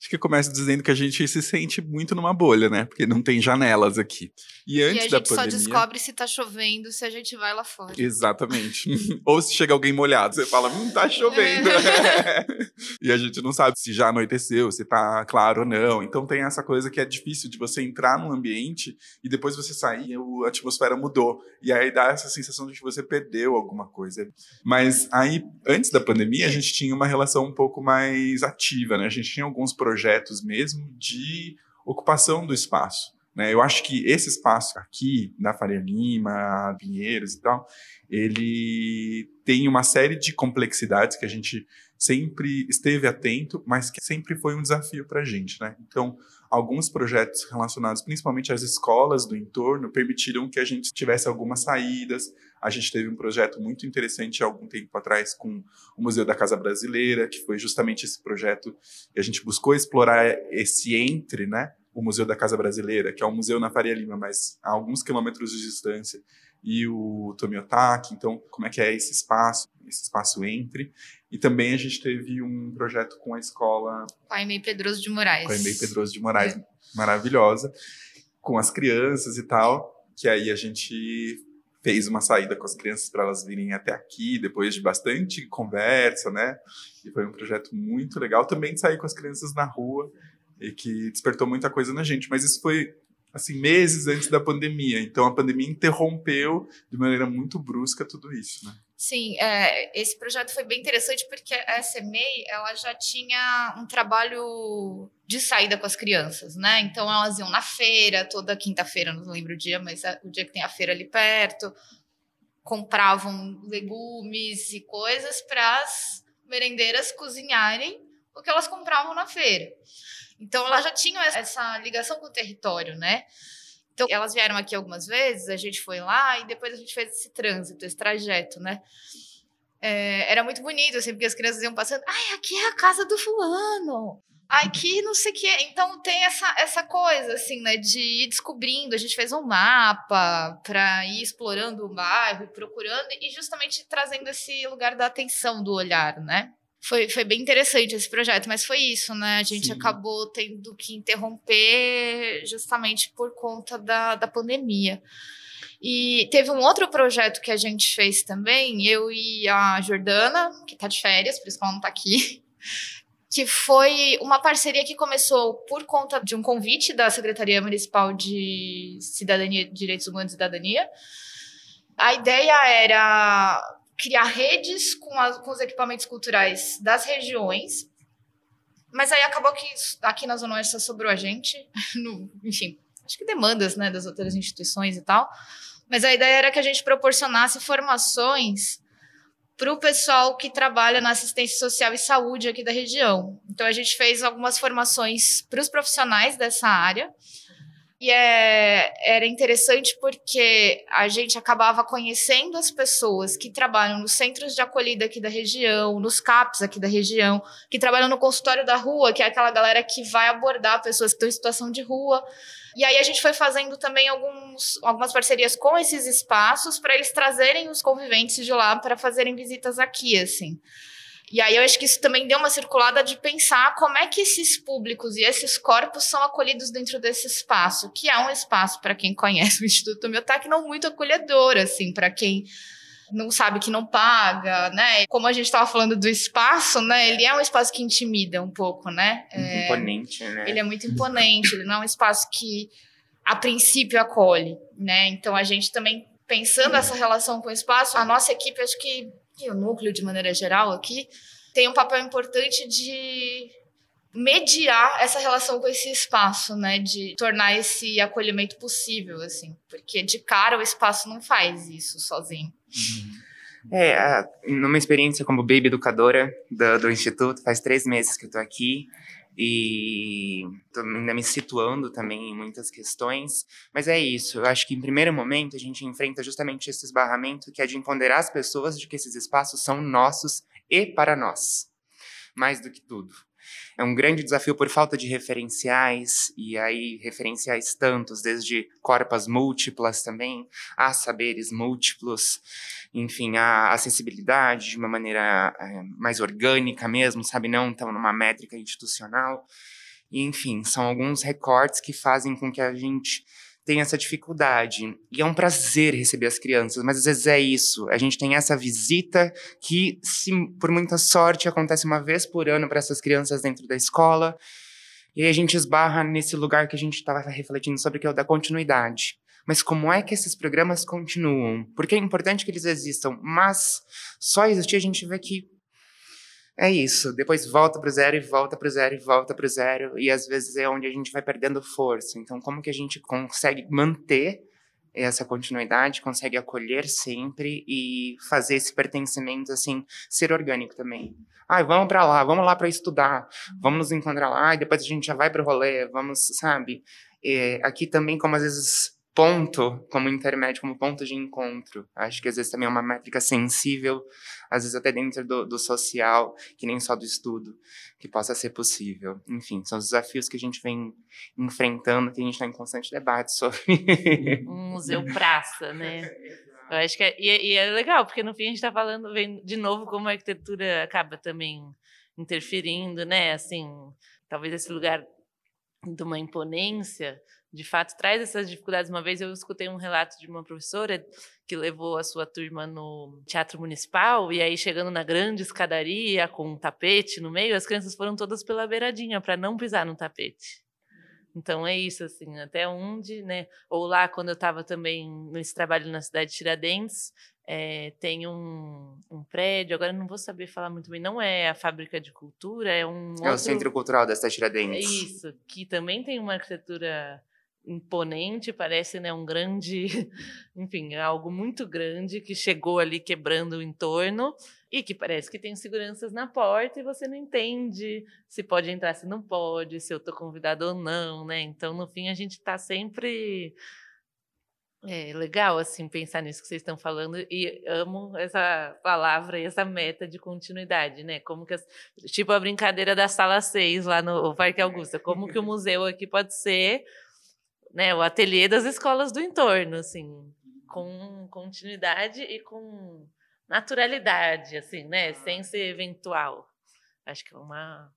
Acho que começa dizendo que a gente se sente muito numa bolha, né? Porque não tem janelas aqui. E antes e da pandemia. a gente só descobre se tá chovendo se a gente vai lá fora. Exatamente. <laughs> Ou se chega alguém molhado, você fala, hum, tá chovendo. É. <laughs> e a gente não sabe se já anoiteceu, se tá claro ou não. Então tem essa coisa que é difícil de você entrar num ambiente e depois você sair, a atmosfera mudou. E aí dá essa sensação de que você perdeu alguma coisa. Mas aí, antes da pandemia, a gente tinha uma relação um pouco mais ativa, né? A gente tinha alguns projetos projetos mesmo de ocupação do espaço. Né? Eu acho que esse espaço aqui, na Faria Lima, Pinheiros e tal, ele tem uma série de complexidades que a gente sempre esteve atento, mas que sempre foi um desafio para a gente. Né? Então, alguns projetos relacionados principalmente às escolas do entorno permitiram que a gente tivesse algumas saídas. A gente teve um projeto muito interessante há algum tempo atrás com o Museu da Casa Brasileira, que foi justamente esse projeto que a gente buscou explorar esse entre, né? O Museu da Casa Brasileira, que é um museu na Faria Lima, mas a alguns quilômetros de distância, e o Tomiotaki. Então, como é que é esse espaço, esse espaço entre? E também a gente teve um projeto com a escola. Emei Pedroso de Moraes. Emei Pedroso de Moraes, é. maravilhosa, com as crianças e tal, que aí a gente fez uma saída com as crianças para elas virem até aqui, depois de bastante conversa, né? E foi um projeto muito legal também de sair com as crianças na rua e que despertou muita coisa na gente. Mas isso foi assim meses antes da pandemia. Então a pandemia interrompeu de maneira muito brusca tudo isso, né? Sim, é, esse projeto foi bem interessante porque a SMEI ela já tinha um trabalho de saída com as crianças, né? Então elas iam na feira toda quinta-feira, não lembro o dia, mas é o dia que tem a feira ali perto, compravam legumes e coisas para as merendeiras cozinharem o que elas compravam na feira. Então elas já tinham essa ligação com o território, né? Então, elas vieram aqui algumas vezes, a gente foi lá e depois a gente fez esse trânsito, esse trajeto, né? É, era muito bonito, assim, porque as crianças iam passando, ai, aqui é a casa do fulano, aqui não sei o quê. Então tem essa, essa coisa, assim, né, de ir descobrindo. A gente fez um mapa para ir explorando o bairro, procurando e justamente trazendo esse lugar da atenção, do olhar, né? Foi, foi bem interessante esse projeto, mas foi isso, né? A gente Sim. acabou tendo que interromper justamente por conta da, da pandemia. E teve um outro projeto que a gente fez também, eu e a Jordana, que está de férias, por isso que ela não está aqui, <laughs> que foi uma parceria que começou por conta de um convite da Secretaria Municipal de Cidadania, Direitos Humanos e Cidadania. A ideia era criar redes com, com os equipamentos culturais das regiões. Mas aí acabou que aqui na Zona Oeste só sobrou a gente, <laughs> no, enfim, acho que demandas né, das outras instituições e tal. Mas a ideia era que a gente proporcionasse formações para o pessoal que trabalha na assistência social e saúde aqui da região. Então a gente fez algumas formações para os profissionais dessa área e é, era interessante porque a gente acabava conhecendo as pessoas que trabalham nos centros de acolhida aqui da região, nos CAPs aqui da região, que trabalham no consultório da rua, que é aquela galera que vai abordar pessoas que estão em situação de rua. E aí a gente foi fazendo também alguns, algumas parcerias com esses espaços para eles trazerem os conviventes de lá para fazerem visitas aqui, assim. E aí eu acho que isso também deu uma circulada de pensar como é que esses públicos e esses corpos são acolhidos dentro desse espaço, que é um espaço, para quem conhece o Instituto Miotac, não muito acolhedor, assim, para quem não sabe que não paga, né? Como a gente estava falando do espaço, né? Ele é um espaço que intimida um pouco, né? É, imponente, né? Ele é muito imponente, ele não é um espaço que a princípio acolhe, né? Então a gente também pensando essa relação com o espaço, a nossa equipe acho que e o núcleo de maneira geral aqui tem um papel importante de mediar essa relação com esse espaço, né, de tornar esse acolhimento possível, assim, porque de cara o espaço não faz isso sozinho. É, numa experiência como baby educadora do, do instituto, faz três meses que eu tô aqui e ainda me situando também em muitas questões, mas é isso. Eu acho que em primeiro momento a gente enfrenta justamente esse esbarramento que é de empoderar as pessoas de que esses espaços são nossos e para nós, mais do que tudo. É um grande desafio por falta de referenciais, e aí referenciais tantos, desde corpas múltiplas também, a saberes múltiplos, enfim, a acessibilidade de uma maneira é, mais orgânica mesmo, sabe? Não tão numa métrica institucional. E, enfim, são alguns recortes que fazem com que a gente tem essa dificuldade. E é um prazer receber as crianças, mas às vezes é isso. A gente tem essa visita que, se por muita sorte, acontece uma vez por ano para essas crianças dentro da escola. E aí a gente esbarra nesse lugar que a gente estava refletindo sobre, que é o da continuidade. Mas como é que esses programas continuam? Porque é importante que eles existam, mas só existir a gente vê que é isso. Depois volta para zero e volta para zero e volta para zero. E às vezes é onde a gente vai perdendo força. Então, como que a gente consegue manter essa continuidade, consegue acolher sempre e fazer esse pertencimento, assim, ser orgânico também. Ai, vamos para lá, vamos lá para estudar, vamos nos encontrar lá e depois a gente já vai para o rolê, vamos, sabe? É, aqui também, como às vezes ponto como intermédio, como ponto de encontro. Acho que às vezes também é uma métrica sensível, às vezes até dentro do, do social, que nem só do estudo, que possa ser possível. Enfim, são os desafios que a gente vem enfrentando, que a gente está em constante debate sobre. Um museu praça, né? <laughs> Eu acho que é, e, é, e é legal, porque no fim a gente está falando vem, de novo como a arquitetura acaba também interferindo, né? Assim, talvez esse lugar de uma imponência de fato traz essas dificuldades. Uma vez eu escutei um relato de uma professora que levou a sua turma no teatro municipal e aí chegando na grande escadaria com um tapete no meio, as crianças foram todas pela beiradinha para não pisar no tapete. Então é isso assim, até onde, né? Ou lá quando eu estava também nesse trabalho na cidade de Tiradentes, é, tem um, um, prédio, agora não vou saber falar muito bem, não é a Fábrica de Cultura, é um. É outro, o Centro Cultural da cidade de Tiradentes. É isso, que também tem uma arquitetura imponente, parece né, um grande, <laughs> enfim, é algo muito grande que chegou ali quebrando o entorno e que parece que tem seguranças na porta e você não entende se pode entrar, se não pode, se eu estou convidado ou não, né? Então, no fim, a gente está sempre é legal assim pensar nisso que vocês estão falando e amo essa palavra e essa meta de continuidade, né? Como que as, tipo a brincadeira da sala 6 lá no Parque Augusta, como que o museu aqui pode ser né, o ateliê das escolas do entorno, assim, com continuidade e com naturalidade, assim, né, sem ser eventual. Acho que é uma.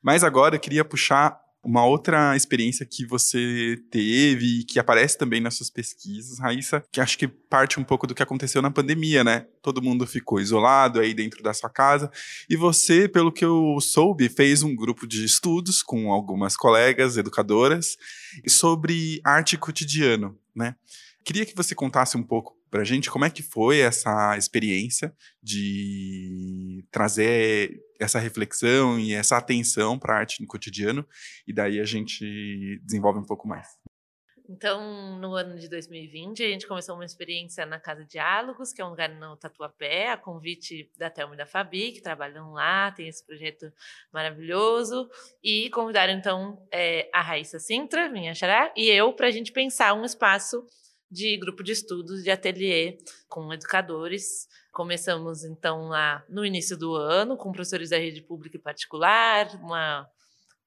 Mas agora eu queria puxar uma outra experiência que você teve e que aparece também nas suas pesquisas, Raíssa, que acho que parte um pouco do que aconteceu na pandemia, né? Todo mundo ficou isolado aí dentro da sua casa e você, pelo que eu soube, fez um grupo de estudos com algumas colegas educadoras sobre arte cotidiano, né? Queria que você contasse um pouco para a gente como é que foi essa experiência de trazer essa reflexão e essa atenção para a arte no cotidiano, e daí a gente desenvolve um pouco mais. Então, no ano de 2020, a gente começou uma experiência na Casa Diálogos, que é um lugar no Tatuapé, a convite da Thelma e da Fabi, que trabalham lá, tem esse projeto maravilhoso, e convidaram, então, é, a Raíssa Sintra, minha xará, e eu, para a gente pensar um espaço de grupo de estudos, de ateliê com educadores. Começamos então lá no início do ano com professores da rede pública e particular, uma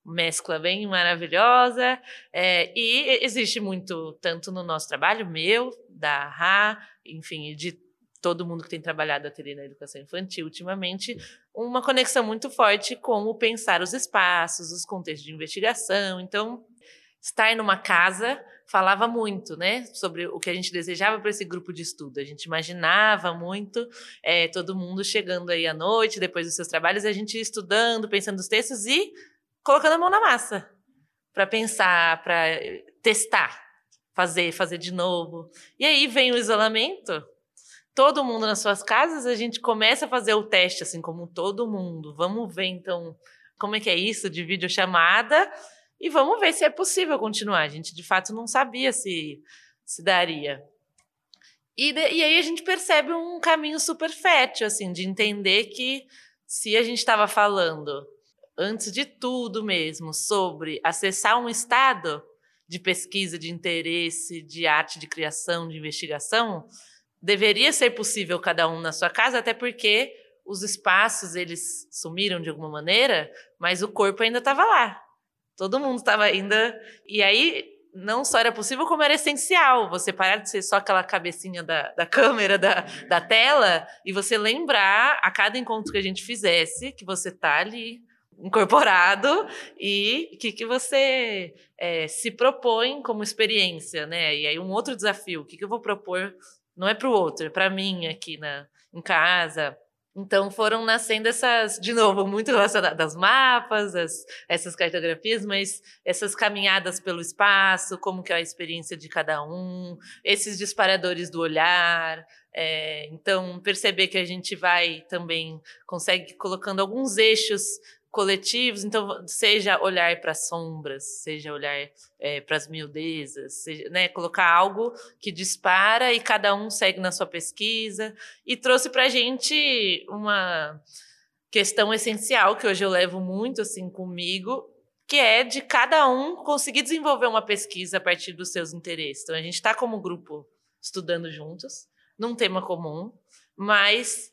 mescla bem maravilhosa. É, e existe muito, tanto no nosso trabalho, meu, da Ra, enfim, de todo mundo que tem trabalhado ateliê na educação infantil ultimamente, uma conexão muito forte com o pensar os espaços, os contextos de investigação. Então, estar numa casa falava muito, né, sobre o que a gente desejava para esse grupo de estudo. A gente imaginava muito é, todo mundo chegando aí à noite, depois dos seus trabalhos, a gente estudando, pensando os textos e colocando a mão na massa para pensar, para testar, fazer, fazer de novo. E aí vem o isolamento. Todo mundo nas suas casas, a gente começa a fazer o teste, assim como todo mundo. Vamos ver então como é que é isso de videochamada e vamos ver se é possível continuar. A gente de fato não sabia se, se daria. E, de, e aí a gente percebe um caminho super fértil, assim, de entender que se a gente estava falando, antes de tudo mesmo, sobre acessar um estado de pesquisa, de interesse, de arte, de criação, de investigação, deveria ser possível cada um na sua casa, até porque os espaços eles sumiram de alguma maneira, mas o corpo ainda estava lá. Todo mundo estava ainda. E aí, não só era possível, como era essencial você parar de ser só aquela cabecinha da, da câmera, da, da tela, e você lembrar a cada encontro que a gente fizesse que você está ali incorporado e que, que você é, se propõe como experiência, né? E aí um outro desafio, o que, que eu vou propor não é para o outro, é para mim aqui na, em casa, então foram nascendo essas, de novo, muito relacionadas mapas, as, essas cartografias, mas essas caminhadas pelo espaço, como que é a experiência de cada um, esses disparadores do olhar. É, então, perceber que a gente vai também, consegue colocando alguns eixos coletivos, então seja olhar para as sombras, seja olhar é, para as miudezas, seja, né, colocar algo que dispara e cada um segue na sua pesquisa e trouxe para a gente uma questão essencial que hoje eu levo muito assim comigo, que é de cada um conseguir desenvolver uma pesquisa a partir dos seus interesses. Então a gente está como grupo estudando juntos, num tema comum, mas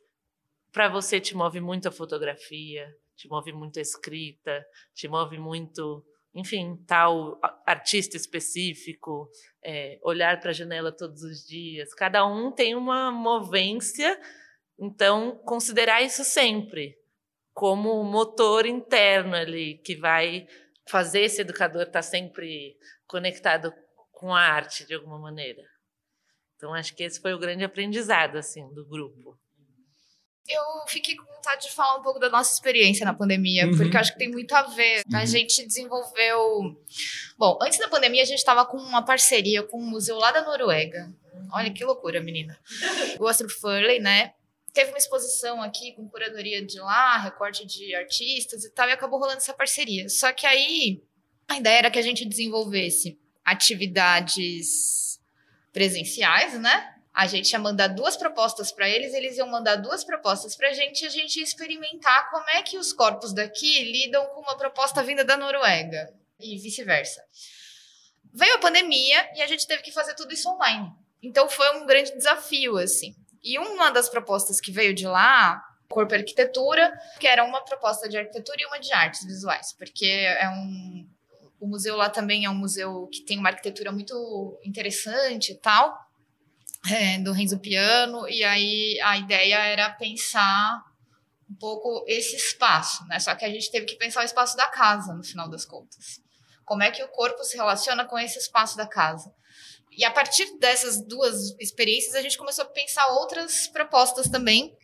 para você te move muito a fotografia, te move muito a escrita, te move muito, enfim, tal artista específico, é, olhar para a janela todos os dias. Cada um tem uma movência, então considerar isso sempre como motor interno ali que vai fazer esse educador estar tá sempre conectado com a arte de alguma maneira. Então acho que esse foi o grande aprendizado assim do grupo. Eu fiquei com vontade de falar um pouco da nossa experiência na pandemia, uhum. porque acho que tem muito a ver. Uhum. A gente desenvolveu. Bom, antes da pandemia, a gente estava com uma parceria com um museu lá da Noruega. Olha que loucura, menina. O Astro Furley, né? Teve uma exposição aqui com curadoria de lá, recorte de artistas e tal, e acabou rolando essa parceria. Só que aí a ideia era que a gente desenvolvesse atividades presenciais, né? A gente ia mandar duas propostas para eles, eles iam mandar duas propostas para a gente e a gente ia experimentar como é que os corpos daqui lidam com uma proposta vinda da Noruega e vice-versa. Veio a pandemia e a gente teve que fazer tudo isso online. Então foi um grande desafio, assim. E uma das propostas que veio de lá, Corpo Arquitetura, que era uma proposta de arquitetura e uma de artes visuais, porque é um. O museu lá também é um museu que tem uma arquitetura muito interessante e tal é, do Renzo Piano, e aí a ideia era pensar um pouco esse espaço, né? Só que a gente teve que pensar o espaço da casa, no final das contas. Como é que o corpo se relaciona com esse espaço da casa? E a partir dessas duas experiências, a gente começou a pensar outras propostas também,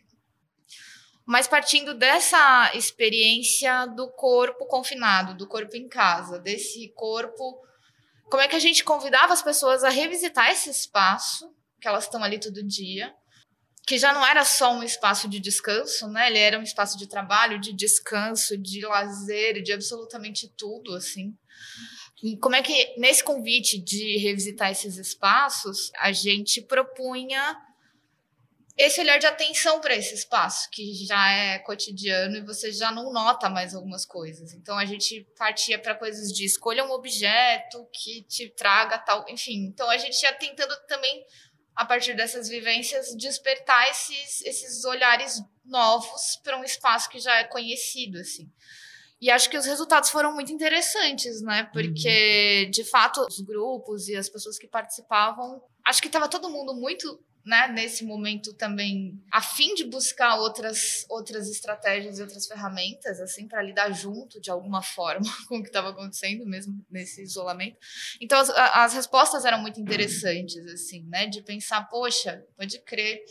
mas partindo dessa experiência do corpo confinado, do corpo em casa, desse corpo. Como é que a gente convidava as pessoas a revisitar esse espaço que elas estão ali todo dia, que já não era só um espaço de descanso, né? Ele era um espaço de trabalho, de descanso, de lazer, de absolutamente tudo, assim. E como é que nesse convite de revisitar esses espaços, a gente propunha esse olhar de atenção para esse espaço, que já é cotidiano e você já não nota mais algumas coisas. Então a gente partia para coisas de escolha um objeto que te traga tal, enfim. Então a gente ia tentando também a partir dessas vivências, despertar esses, esses olhares novos para um espaço que já é conhecido, assim. E acho que os resultados foram muito interessantes, né? Porque, uhum. de fato, os grupos e as pessoas que participavam, acho que estava todo mundo muito né, nesse momento também a fim de buscar outras outras estratégias e outras ferramentas assim para lidar junto de alguma forma <laughs> com o que estava acontecendo mesmo nesse isolamento. Então as, as respostas eram muito interessantes assim, né, de pensar, poxa, pode crer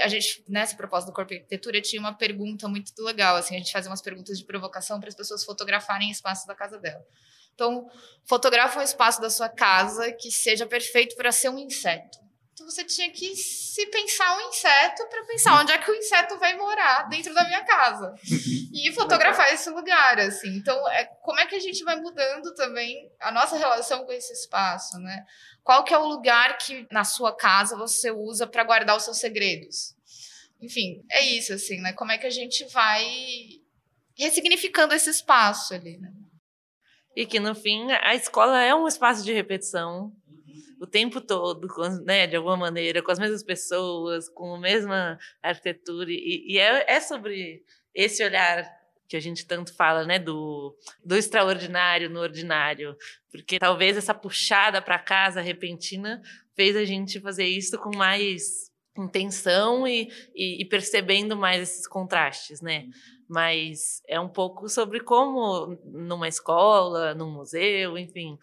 a gente, nessa proposta do Corpo Arquitetura, tinha uma pergunta muito legal, assim, a gente fazia umas perguntas de provocação para as pessoas fotografarem espaço da casa dela. Então, fotografa um espaço da sua casa que seja perfeito para ser um inseto. Então você tinha que se pensar um inseto para pensar onde é que o inseto vai morar dentro da minha casa e fotografar esse lugar assim. Então é como é que a gente vai mudando também a nossa relação com esse espaço, né? Qual que é o lugar que na sua casa você usa para guardar os seus segredos? Enfim, é isso assim, né? Como é que a gente vai ressignificando esse espaço ali, né? E que no fim a escola é um espaço de repetição o tempo todo, com, né, de alguma maneira, com as mesmas pessoas, com a mesma arquitetura. E, e é, é, sobre esse olhar que a gente tanto fala, né, do, do extraordinário no ordinário. Porque talvez essa puxada para casa repentina fez a gente fazer isso com mais intenção e, e, e percebendo mais esses contrastes, né? Mas é um pouco sobre como numa escola, num museu, enfim,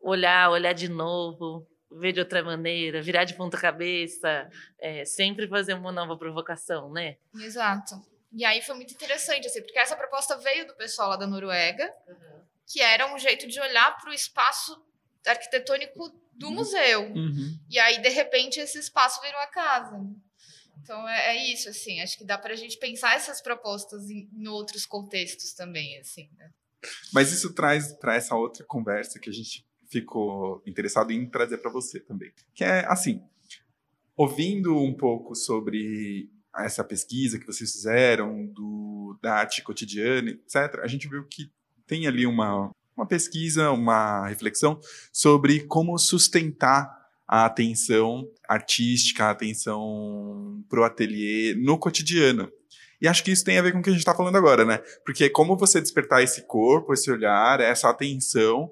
olhar, olhar de novo, ver de outra maneira, virar de ponta cabeça, é, sempre fazer uma nova provocação, né? Exato. E aí foi muito interessante, assim, porque essa proposta veio do pessoal lá da Noruega, uhum. que era um jeito de olhar para o espaço arquitetônico do uhum. museu. Uhum. E aí, de repente, esse espaço virou a casa. Então é, é isso, assim. Acho que dá para a gente pensar essas propostas em, em outros contextos também, assim. Né? Mas isso traz para essa outra conversa que a gente ficou interessado em trazer para você também. Que é assim, ouvindo um pouco sobre essa pesquisa que vocês fizeram do, da arte cotidiana, etc., a gente viu que tem ali uma, uma pesquisa, uma reflexão sobre como sustentar a atenção artística, a atenção pro ateliê no cotidiano. E acho que isso tem a ver com o que a gente está falando agora, né? Porque como você despertar esse corpo, esse olhar, essa atenção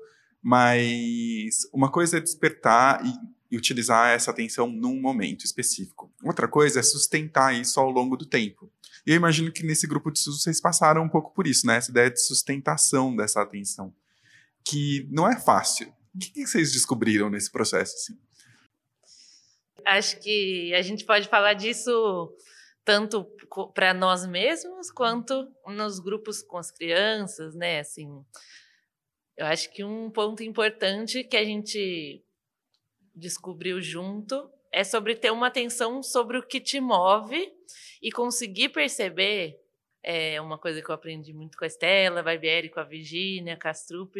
mas uma coisa é despertar e, e utilizar essa atenção num momento específico. Outra coisa é sustentar isso ao longo do tempo. E eu imagino que nesse grupo de estudos vocês passaram um pouco por isso, né? Essa ideia de sustentação dessa atenção, que não é fácil. O que vocês descobriram nesse processo? Assim? Acho que a gente pode falar disso tanto para nós mesmos quanto nos grupos com as crianças, né? Assim, eu acho que um ponto importante que a gente descobriu junto é sobre ter uma atenção sobre o que te move e conseguir perceber é uma coisa que eu aprendi muito com a Estela Barbieri, com a Virginia Castrup,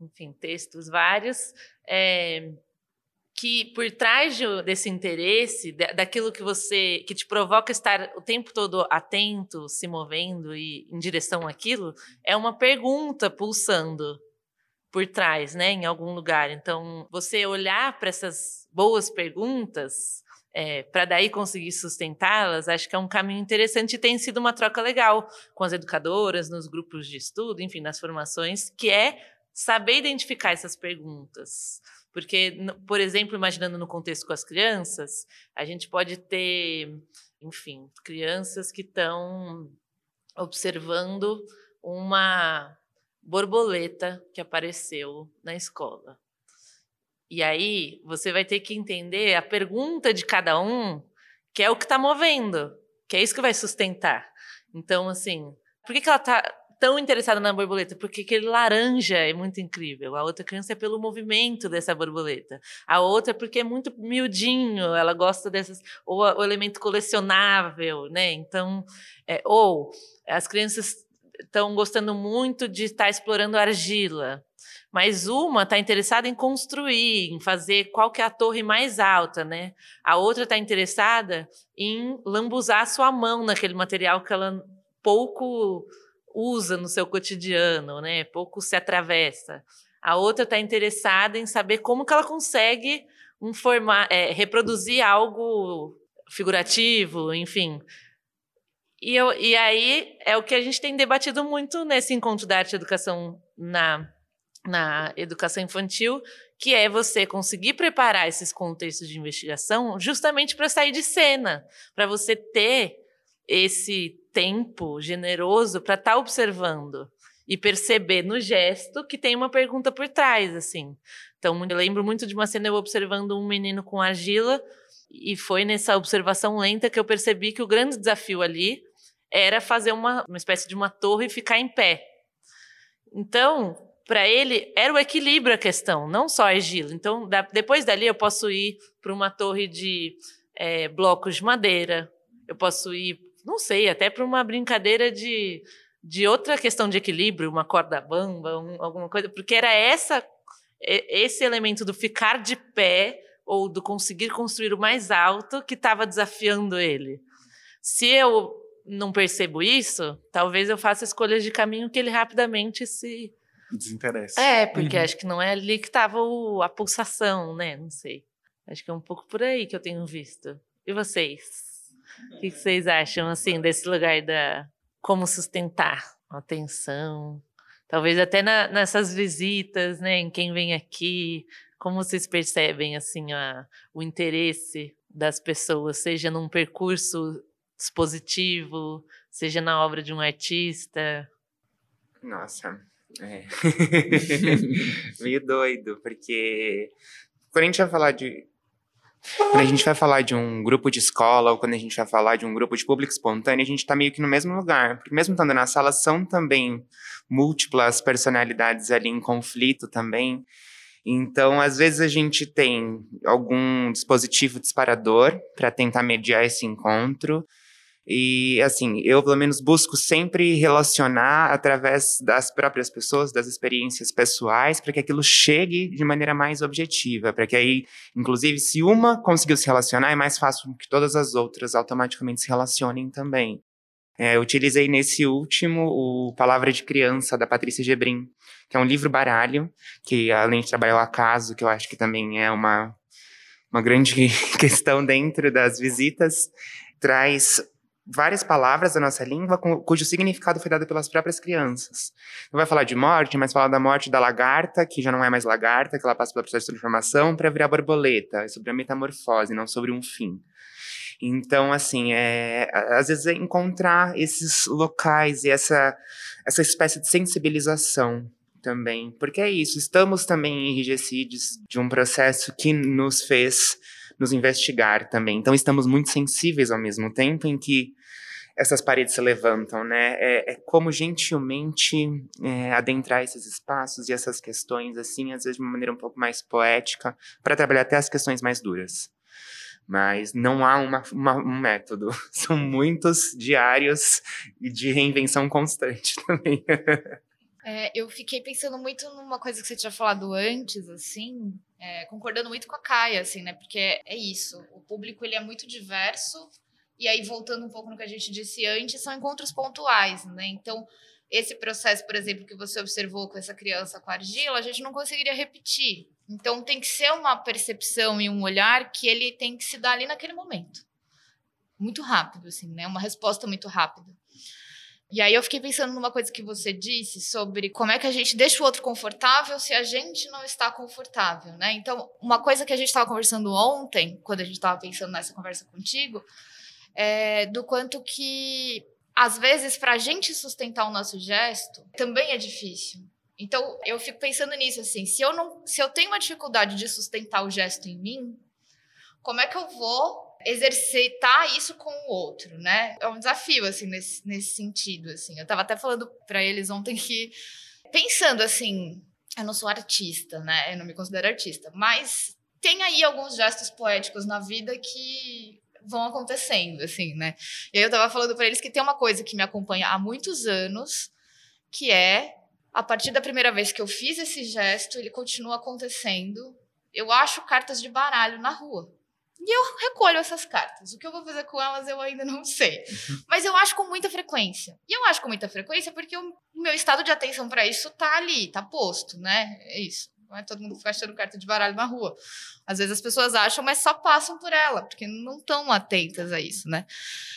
enfim, textos vários, é, que por trás de, desse interesse, daquilo que você, que te provoca estar o tempo todo atento, se movendo e em direção àquilo, é uma pergunta pulsando por trás, né, em algum lugar. Então, você olhar para essas boas perguntas é, para daí conseguir sustentá-las, acho que é um caminho interessante e tem sido uma troca legal com as educadoras, nos grupos de estudo, enfim, nas formações, que é saber identificar essas perguntas. Porque, por exemplo, imaginando no contexto com as crianças, a gente pode ter, enfim, crianças que estão observando uma borboleta que apareceu na escola. E aí você vai ter que entender a pergunta de cada um, que é o que está movendo, que é isso que vai sustentar. Então, assim, por que, que ela está tão interessada na borboleta? Porque aquele laranja é muito incrível. A outra criança é pelo movimento dessa borboleta. A outra é porque é muito miudinho, ela gosta dessas. Ou o elemento colecionável, né? Então, é, ou as crianças estão gostando muito de estar explorando argila, mas uma está interessada em construir, em fazer qual que é a torre mais alta, né? A outra está interessada em lambuzar sua mão naquele material que ela pouco usa no seu cotidiano, né? Pouco se atravessa. A outra está interessada em saber como que ela consegue um forma, é, reproduzir algo figurativo, enfim, e, eu, e aí é o que a gente tem debatido muito nesse encontro da arte e educação na na educação infantil, que é você conseguir preparar esses contextos de investigação justamente para sair de cena, para você ter esse tempo generoso para estar tá observando e perceber no gesto que tem uma pergunta por trás, assim. Então, eu lembro muito de uma cena eu observando um menino com argila e foi nessa observação lenta que eu percebi que o grande desafio ali era fazer uma, uma espécie de uma torre e ficar em pé. Então, para ele, era o equilíbrio a questão, não só a argila. Então, da, depois dali, eu posso ir para uma torre de é, blocos de madeira, eu posso ir, não sei, até para uma brincadeira de, de outra questão de equilíbrio, uma corda bamba, um, alguma coisa, porque era essa esse elemento do ficar de pé ou do conseguir construir o mais alto que estava desafiando ele. Se eu não percebo isso, talvez eu faça escolhas de caminho que ele rapidamente se desinteresse. É, porque uhum. acho que não é ali que estava a pulsação, né? Não sei. Acho que é um pouco por aí que eu tenho visto. E vocês? O que, vocês acham, assim, desse lugar da como sustentar a atenção? Talvez até na, nessas visitas, né? Em quem vem aqui, como vocês percebem, assim, a, o interesse das pessoas, seja num percurso expositivo, seja na obra de um artista? Nossa, é. <laughs> Meio doido, porque quando a gente vai falar de. Quando a gente vai falar de um grupo de escola ou quando a gente vai falar de um grupo de público espontâneo, a gente está meio que no mesmo lugar. Porque mesmo estando na sala, são também múltiplas personalidades ali em conflito também. Então, às vezes a gente tem algum dispositivo disparador para tentar mediar esse encontro. E, assim, eu pelo menos busco sempre relacionar através das próprias pessoas, das experiências pessoais, para que aquilo chegue de maneira mais objetiva, para que aí, inclusive, se uma conseguiu se relacionar, é mais fácil que todas as outras automaticamente se relacionem também. É, eu utilizei nesse último o Palavra de Criança, da Patrícia Gebrim, que é um livro baralho, que além de trabalhar o acaso, que eu acho que também é uma, uma grande <laughs> questão dentro das visitas, traz várias palavras da nossa língua cujo significado foi dado pelas próprias crianças. Não vai falar de morte, mas fala da morte da lagarta, que já não é mais lagarta, que ela passa pelo processo de transformação para virar borboleta. É sobre a metamorfose, não sobre um fim. Então, assim, é, às vezes é encontrar esses locais e essa, essa espécie de sensibilização também. Porque é isso, estamos também enrijecidos de um processo que nos fez nos investigar também. Então estamos muito sensíveis ao mesmo tempo em que essas paredes se levantam, né? É, é como gentilmente é, adentrar esses espaços e essas questões, assim, às vezes de uma maneira um pouco mais poética, para trabalhar até as questões mais duras. Mas não há uma, uma, um método. <laughs> São muitos diários e de reinvenção constante <laughs> também. É, eu fiquei pensando muito numa coisa que você tinha falado antes, assim, é, concordando muito com a Caia, assim, né? Porque é, isso, o público ele é muito diverso, e aí voltando um pouco no que a gente disse antes, são encontros pontuais, né? Então, esse processo, por exemplo, que você observou com essa criança com argila, a gente não conseguiria repetir. Então, tem que ser uma percepção e um olhar que ele tem que se dar ali naquele momento. Muito rápido, assim, né? Uma resposta muito rápida. E aí eu fiquei pensando numa coisa que você disse sobre como é que a gente deixa o outro confortável se a gente não está confortável, né? Então, uma coisa que a gente estava conversando ontem, quando a gente estava pensando nessa conversa contigo, é do quanto que às vezes para a gente sustentar o nosso gesto também é difícil. Então, eu fico pensando nisso assim, se eu não, se eu tenho uma dificuldade de sustentar o gesto em mim, como é que eu vou exercitar isso com o outro, né? É um desafio, assim, nesse, nesse sentido, assim. Eu tava até falando para eles ontem que, pensando assim, eu não sou artista, né? Eu não me considero artista, mas tem aí alguns gestos poéticos na vida que vão acontecendo, assim, né? E aí eu tava falando para eles que tem uma coisa que me acompanha há muitos anos, que é a partir da primeira vez que eu fiz esse gesto, ele continua acontecendo. Eu acho cartas de baralho na rua. E eu recolho essas cartas. O que eu vou fazer com elas eu ainda não sei. Mas eu acho com muita frequência. E eu acho com muita frequência porque o meu estado de atenção para isso tá ali, tá posto, né? É isso. Não é todo mundo que fica achando carta de baralho na rua. Às vezes as pessoas acham, mas só passam por ela, porque não estão atentas a isso, né?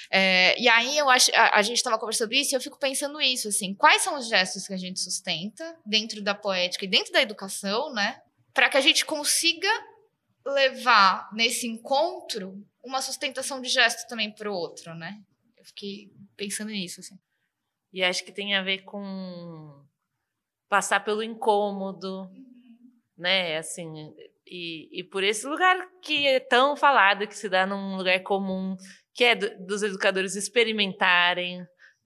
É, e aí eu acho, a, a gente estava conversando isso e eu fico pensando isso, assim, quais são os gestos que a gente sustenta dentro da poética e dentro da educação, né? Para que a gente consiga levar nesse encontro uma sustentação de gesto também para o outro, né? Eu fiquei pensando nisso, assim. E acho que tem a ver com passar pelo incômodo, né? Assim, e, e por esse lugar que é tão falado, que se dá num lugar comum, que é do, dos educadores experimentarem,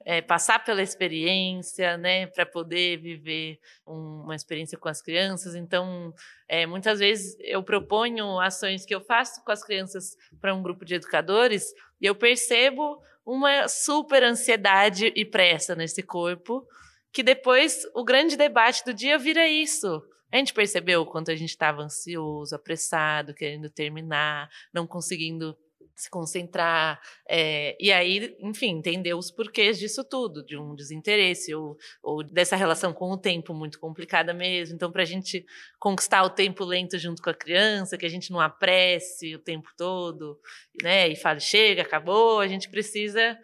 é, passar pela experiência, né, para poder viver um, uma experiência com as crianças. Então, é, muitas vezes eu proponho ações que eu faço com as crianças para um grupo de educadores e eu percebo uma super ansiedade e pressa nesse corpo, que depois o grande debate do dia vira isso. A gente percebeu o quanto a gente estava ansioso, apressado, querendo terminar, não conseguindo se concentrar. É, e aí, enfim, entender os porquês disso tudo, de um desinteresse ou, ou dessa relação com o tempo muito complicada mesmo. Então, para a gente conquistar o tempo lento junto com a criança, que a gente não apresse o tempo todo, né? E fale, chega, acabou, a gente precisa.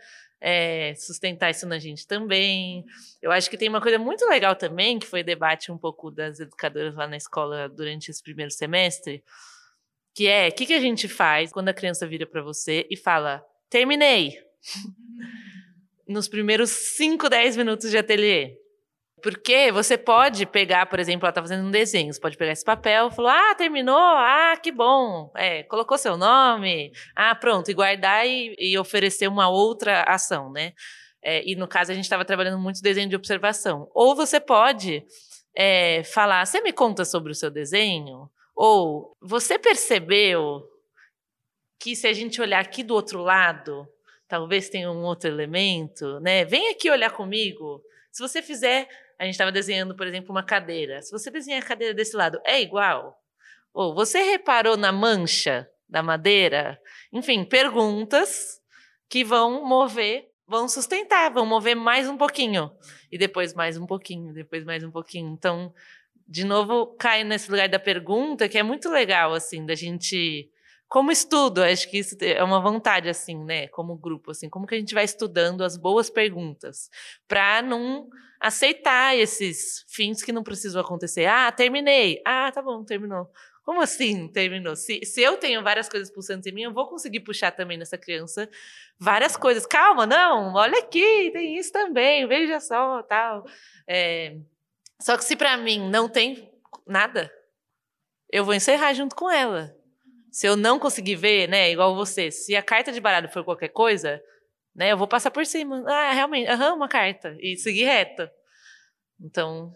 É, sustentar isso na gente também. Eu acho que tem uma coisa muito legal também, que foi debate um pouco das educadoras lá na escola durante esse primeiro semestre, que é, o que, que a gente faz quando a criança vira para você e fala, terminei, <laughs> nos primeiros 5, 10 minutos de ateliê. Porque você pode pegar, por exemplo, ela está fazendo um desenho, você pode pegar esse papel e falar, ah, terminou, ah, que bom, é, colocou seu nome, ah, pronto, e guardar e, e oferecer uma outra ação, né? É, e no caso a gente estava trabalhando muito desenho de observação. Ou você pode é, falar, você me conta sobre o seu desenho? Ou você percebeu que se a gente olhar aqui do outro lado, talvez tenha um outro elemento, né? Vem aqui olhar comigo. Se você fizer, a gente estava desenhando, por exemplo, uma cadeira. Se você desenhar a cadeira desse lado, é igual? Ou você reparou na mancha da madeira? Enfim, perguntas que vão mover, vão sustentar, vão mover mais um pouquinho e depois mais um pouquinho, depois mais um pouquinho. Então, de novo, cai nesse lugar da pergunta, que é muito legal, assim, da gente. Como estudo, acho que isso é uma vontade, assim, né? Como grupo, assim, como que a gente vai estudando as boas perguntas, para não aceitar esses fins que não precisam acontecer. Ah, terminei. Ah, tá bom, terminou. Como assim terminou? Se, se eu tenho várias coisas pulsantes em mim, eu vou conseguir puxar também nessa criança várias coisas. Calma, não, olha aqui, tem isso também, veja só, tal. É, só que se para mim não tem nada, eu vou encerrar junto com ela. Se eu não conseguir ver, né, igual você, se a carta de baralho for qualquer coisa, né, eu vou passar por cima. Ah, realmente, aham, uma carta e seguir reto. Então,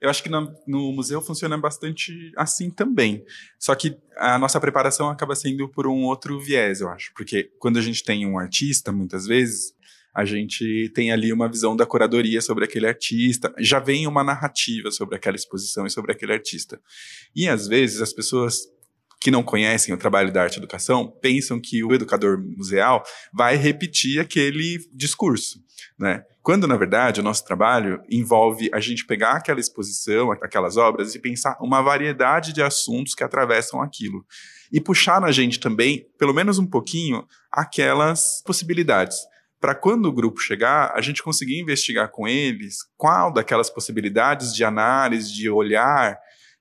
eu acho que no, no, museu funciona bastante assim também. Só que a nossa preparação acaba sendo por um outro viés, eu acho. Porque quando a gente tem um artista, muitas vezes, a gente tem ali uma visão da curadoria sobre aquele artista, já vem uma narrativa sobre aquela exposição e sobre aquele artista. E às vezes as pessoas que não conhecem o trabalho da arte educação pensam que o educador museal vai repetir aquele discurso, né? Quando na verdade o nosso trabalho envolve a gente pegar aquela exposição, aquelas obras e pensar uma variedade de assuntos que atravessam aquilo e puxar na gente também, pelo menos um pouquinho, aquelas possibilidades para quando o grupo chegar, a gente conseguir investigar com eles qual daquelas possibilidades de análise, de olhar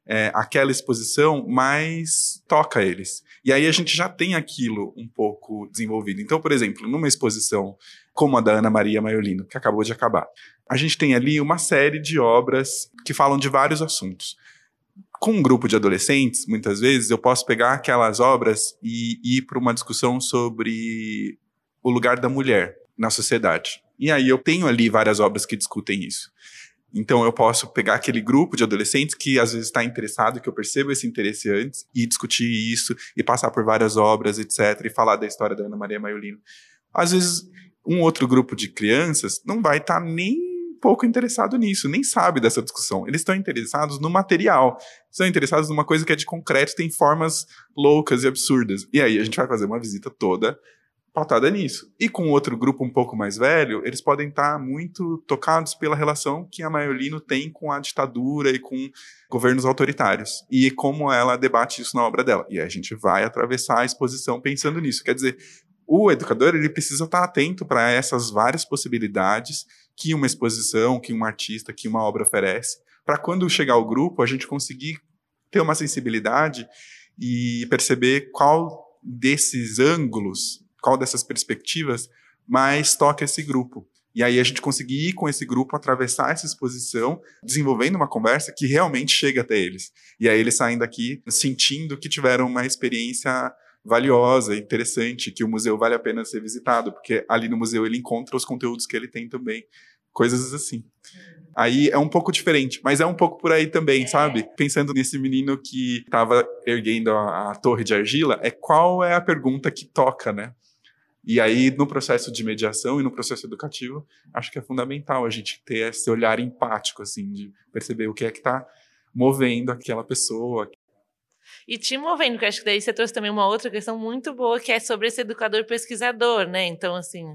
é, aquela exposição mais toca eles. E aí a gente já tem aquilo um pouco desenvolvido. Então, por exemplo, numa exposição como a da Ana Maria Maiolino, que acabou de acabar, a gente tem ali uma série de obras que falam de vários assuntos. Com um grupo de adolescentes, muitas vezes, eu posso pegar aquelas obras e ir para uma discussão sobre o lugar da mulher na sociedade. E aí eu tenho ali várias obras que discutem isso. Então eu posso pegar aquele grupo de adolescentes que às vezes está interessado, que eu percebo esse interesse antes, e discutir isso, e passar por várias obras, etc., e falar da história da Ana Maria Maiolino. Às vezes, um outro grupo de crianças não vai estar tá nem pouco interessado nisso, nem sabe dessa discussão. Eles estão interessados no material, estão interessados numa coisa que é de concreto, tem formas loucas e absurdas. E aí a gente vai fazer uma visita toda pautada nisso. E com outro grupo um pouco mais velho, eles podem estar muito tocados pela relação que a Maiolino tem com a ditadura e com governos autoritários. E como ela debate isso na obra dela. E a gente vai atravessar a exposição pensando nisso. Quer dizer, o educador ele precisa estar atento para essas várias possibilidades que uma exposição, que um artista, que uma obra oferece, para quando chegar ao grupo a gente conseguir ter uma sensibilidade e perceber qual desses ângulos qual dessas perspectivas mais toca esse grupo. E aí a gente conseguir ir com esse grupo, atravessar essa exposição, desenvolvendo uma conversa que realmente chega até eles. E aí eles saem daqui sentindo que tiveram uma experiência valiosa, interessante, que o museu vale a pena ser visitado, porque ali no museu ele encontra os conteúdos que ele tem também. Coisas assim. Aí é um pouco diferente, mas é um pouco por aí também, sabe? Pensando nesse menino que estava erguendo a, a torre de argila, é qual é a pergunta que toca, né? E aí, no processo de mediação e no processo educativo, acho que é fundamental a gente ter esse olhar empático, assim, de perceber o que é que está movendo aquela pessoa. E te movendo, que acho que daí você trouxe também uma outra questão muito boa, que é sobre esse educador pesquisador, né? Então, assim,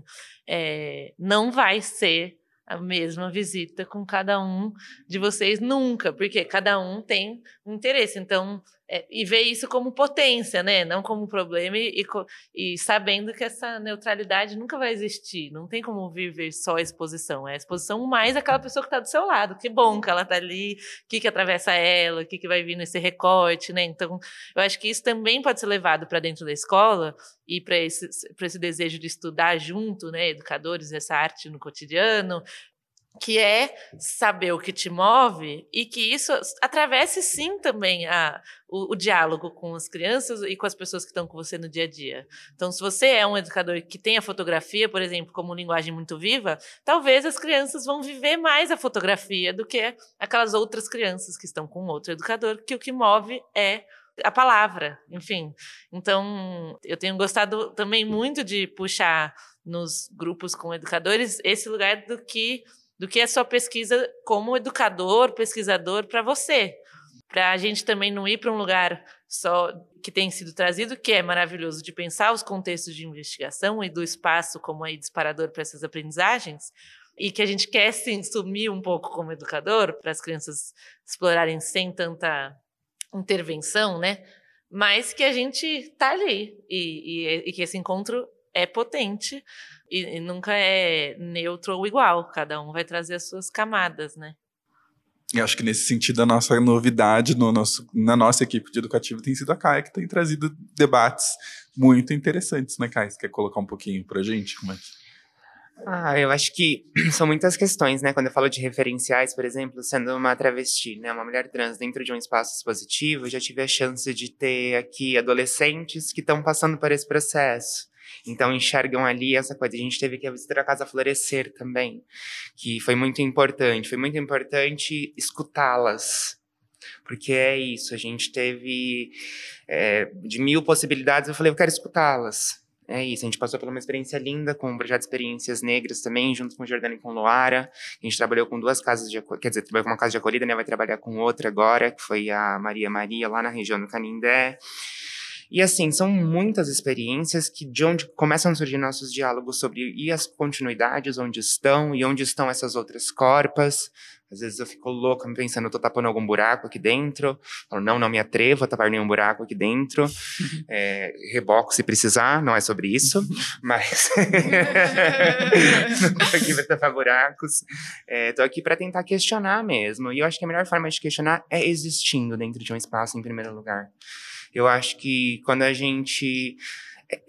é, não vai ser a mesma visita com cada um de vocês nunca, porque cada um tem um interesse. Então, é, e ver isso como potência, né? Não como problema e, e, sabendo que essa neutralidade nunca vai existir. Não tem como viver só exposição. É exposição mais aquela pessoa que está do seu lado. Que bom que ela está ali, o que, que atravessa ela, o que, que vai vir nesse recorte, né? Então, eu acho que isso também pode ser levado para dentro da escola e para esse, esse desejo de estudar junto, né? Educadores, essa arte no cotidiano, que é saber o que te move e que isso atravesse sim também a, o, o, diálogo com as crianças e com as pessoas que estão com você no dia a dia. Então, se você é um educador que tem a fotografia, por exemplo, como linguagem muito viva, talvez as crianças vão viver mais a fotografia do que aquelas outras crianças que estão com outro educador, que o que move é a palavra, enfim. Então, eu tenho gostado também muito de puxar nos grupos com educadores esse lugar do que do que a sua pesquisa como educador, pesquisador para você. Para a gente também não ir para um lugar só que tem sido trazido, que é maravilhoso de pensar os contextos de investigação e do espaço como aí disparador para essas aprendizagens, e que a gente quer sim sumir um pouco como educador para as crianças explorarem sem tanta intervenção, né? Mas que a gente está ali e, e, e que esse encontro é potente e, e, nunca é neutro ou igual. Cada um vai trazer as suas camadas, né? E acho que nesse sentido a nossa novidade no nosso, na nossa equipe de educativo tem sido a Caia, que tem trazido debates muito interessantes, né, Caia? Você quer colocar um pouquinho pra gente? Como é que... Ah, eu acho que <clears throat> são muitas questões, né? Quando eu falo de referenciais, por exemplo, sendo uma travesti, né, uma mulher trans dentro de um espaço expositivo, eu já tive a chance de ter aqui adolescentes que estão passando por esse processo. Então enxergam ali essa coisa. A gente teve visitar a Casa Florescer também, que foi muito importante. Foi muito importante escutá-las. Porque é isso, a gente teve é, de mil possibilidades, eu falei, eu quero escutá-las. É isso, a gente passou por uma experiência linda com o projeto de Experiências Negras também, junto com o Jordânia e com Loara. A gente trabalhou com duas casas de quer dizer, trabalhou com uma casa de acolhida, né? Vai trabalhar com outra agora, que foi a Maria Maria, lá na região do Canindé. E assim, são muitas experiências que de onde começam a surgir nossos diálogos sobre e as continuidades, onde estão e onde estão essas outras corpas. Às vezes eu fico louca pensando, eu tô tapando algum buraco aqui dentro. Falo, não, não me atrevo a tapar nenhum buraco aqui dentro. <laughs> É, reboco se precisar, não é sobre isso, <laughs> mas não <laughs> tô aqui para tapar buracos. É, tô aqui para tentar questionar mesmo. E eu acho que a melhor forma de questionar é existindo dentro de um espaço em primeiro lugar. Eu acho que quando a gente.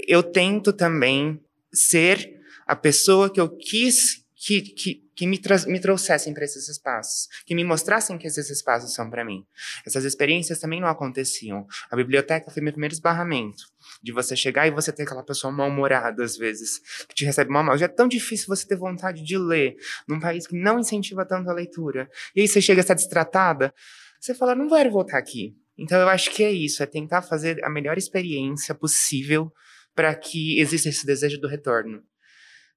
Eu tento também ser a pessoa que eu quis que, que, que me, me trouxessem para esses espaços, que me mostrassem que esses espaços são para mim. Essas experiências também não aconteciam. A biblioteca foi meu primeiro esbarramento. De você chegar e você ter aquela pessoa mal-humorada, às vezes, que te recebe mal, mal. Já é tão difícil você ter vontade de ler num país que não incentiva tanto a leitura. E aí você chega a estar destratada, você fala, não quero voltar aqui. Então eu acho que é isso, é tentar fazer a melhor experiência possível para que exista esse desejo do retorno.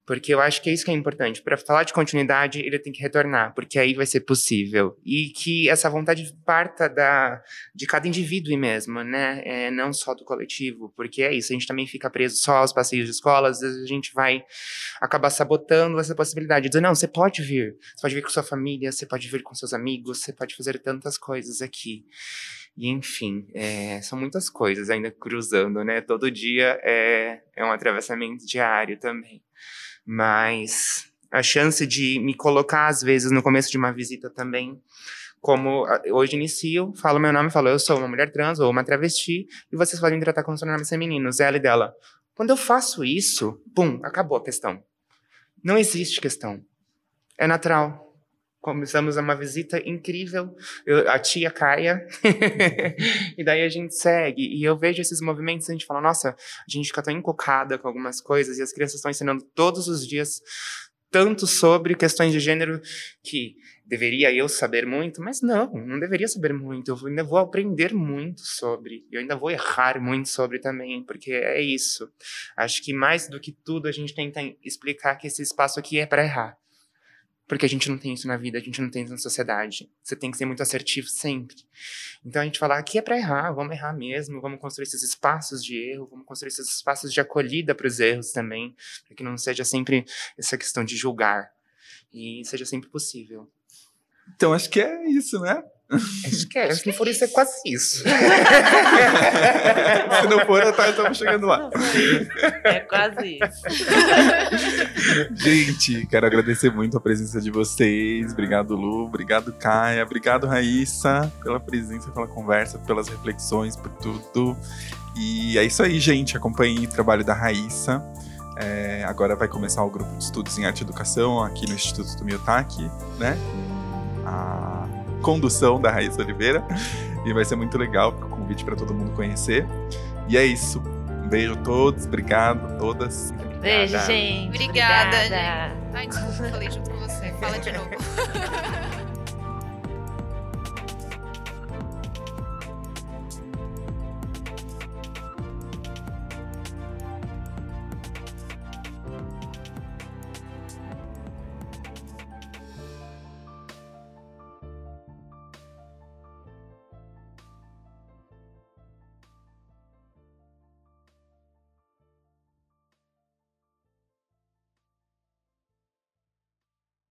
Porque eu acho que é isso que é importante. Para falar de continuidade, ele tem que retornar, porque aí vai ser possível. E que essa vontade parta da, de cada indivíduo mesmo, né? É, não só do coletivo, porque é isso, a gente também fica preso só aos passeios de escola, às vezes a gente vai acabar sabotando essa possibilidade. Dizer, não, você pode vir, você pode vir com sua família, você pode vir com seus amigos, você pode fazer tantas coisas aqui. E enfim, é, são muitas coisas ainda cruzando, né? Todo dia é, é um atravessamento diário também. Mas a chance de me colocar, às vezes, no começo de uma visita também, como hoje inicio, falo meu nome, falo eu sou uma mulher trans ou uma travesti, e vocês podem tratar como pronomes femininos, ela e dela. Quando eu faço isso, pum, acabou a questão. Não existe questão. É natural. Começamos uma visita incrível, eu, a tia Caia, <laughs> e daí a gente segue. E eu vejo esses movimentos a gente fala: nossa, a gente fica tão encocada com algumas coisas, e as crianças estão ensinando todos os dias tanto sobre questões de gênero que deveria eu saber muito, mas não, não deveria saber muito. Eu ainda vou aprender muito sobre, eu ainda vou errar muito sobre também, porque é isso. Acho que mais do que tudo a gente tenta explicar que esse espaço aqui é para errar. Porque a gente não tem isso na vida, a gente não tem isso na sociedade. Você tem que ser muito assertivo sempre. Então a gente fala, aqui é para errar, vamos errar mesmo, vamos construir esses espaços de erro, vamos construir esses espaços de acolhida para os erros também, para que não seja sempre essa questão de julgar e seja sempre possível. Então acho que é isso, né? Acho que é. Se não for isso, é quase isso. <laughs> Se não for, tá, estamos chegando lá. É quase isso. <laughs> Gente, quero agradecer muito a presença de vocês. Obrigado, Lu. Obrigado, Caia. Obrigado, Raíssa, pela presença, pela conversa, pelas reflexões, por tudo. E é isso aí, gente. Acompanhe o trabalho da Raíssa. É, agora vai começar o grupo de estudos em arte e educação aqui no Instituto do Miyotaki, né? A condução da Raíssa Oliveira. E vai ser muito legal, o convite para todo mundo conhecer. E é isso. Um beijo a todos, obrigado a todas. Beijo, gente. Obrigada, Obrigada. gente. Ai, desculpa, falei junto com você. Fala de novo. <laughs>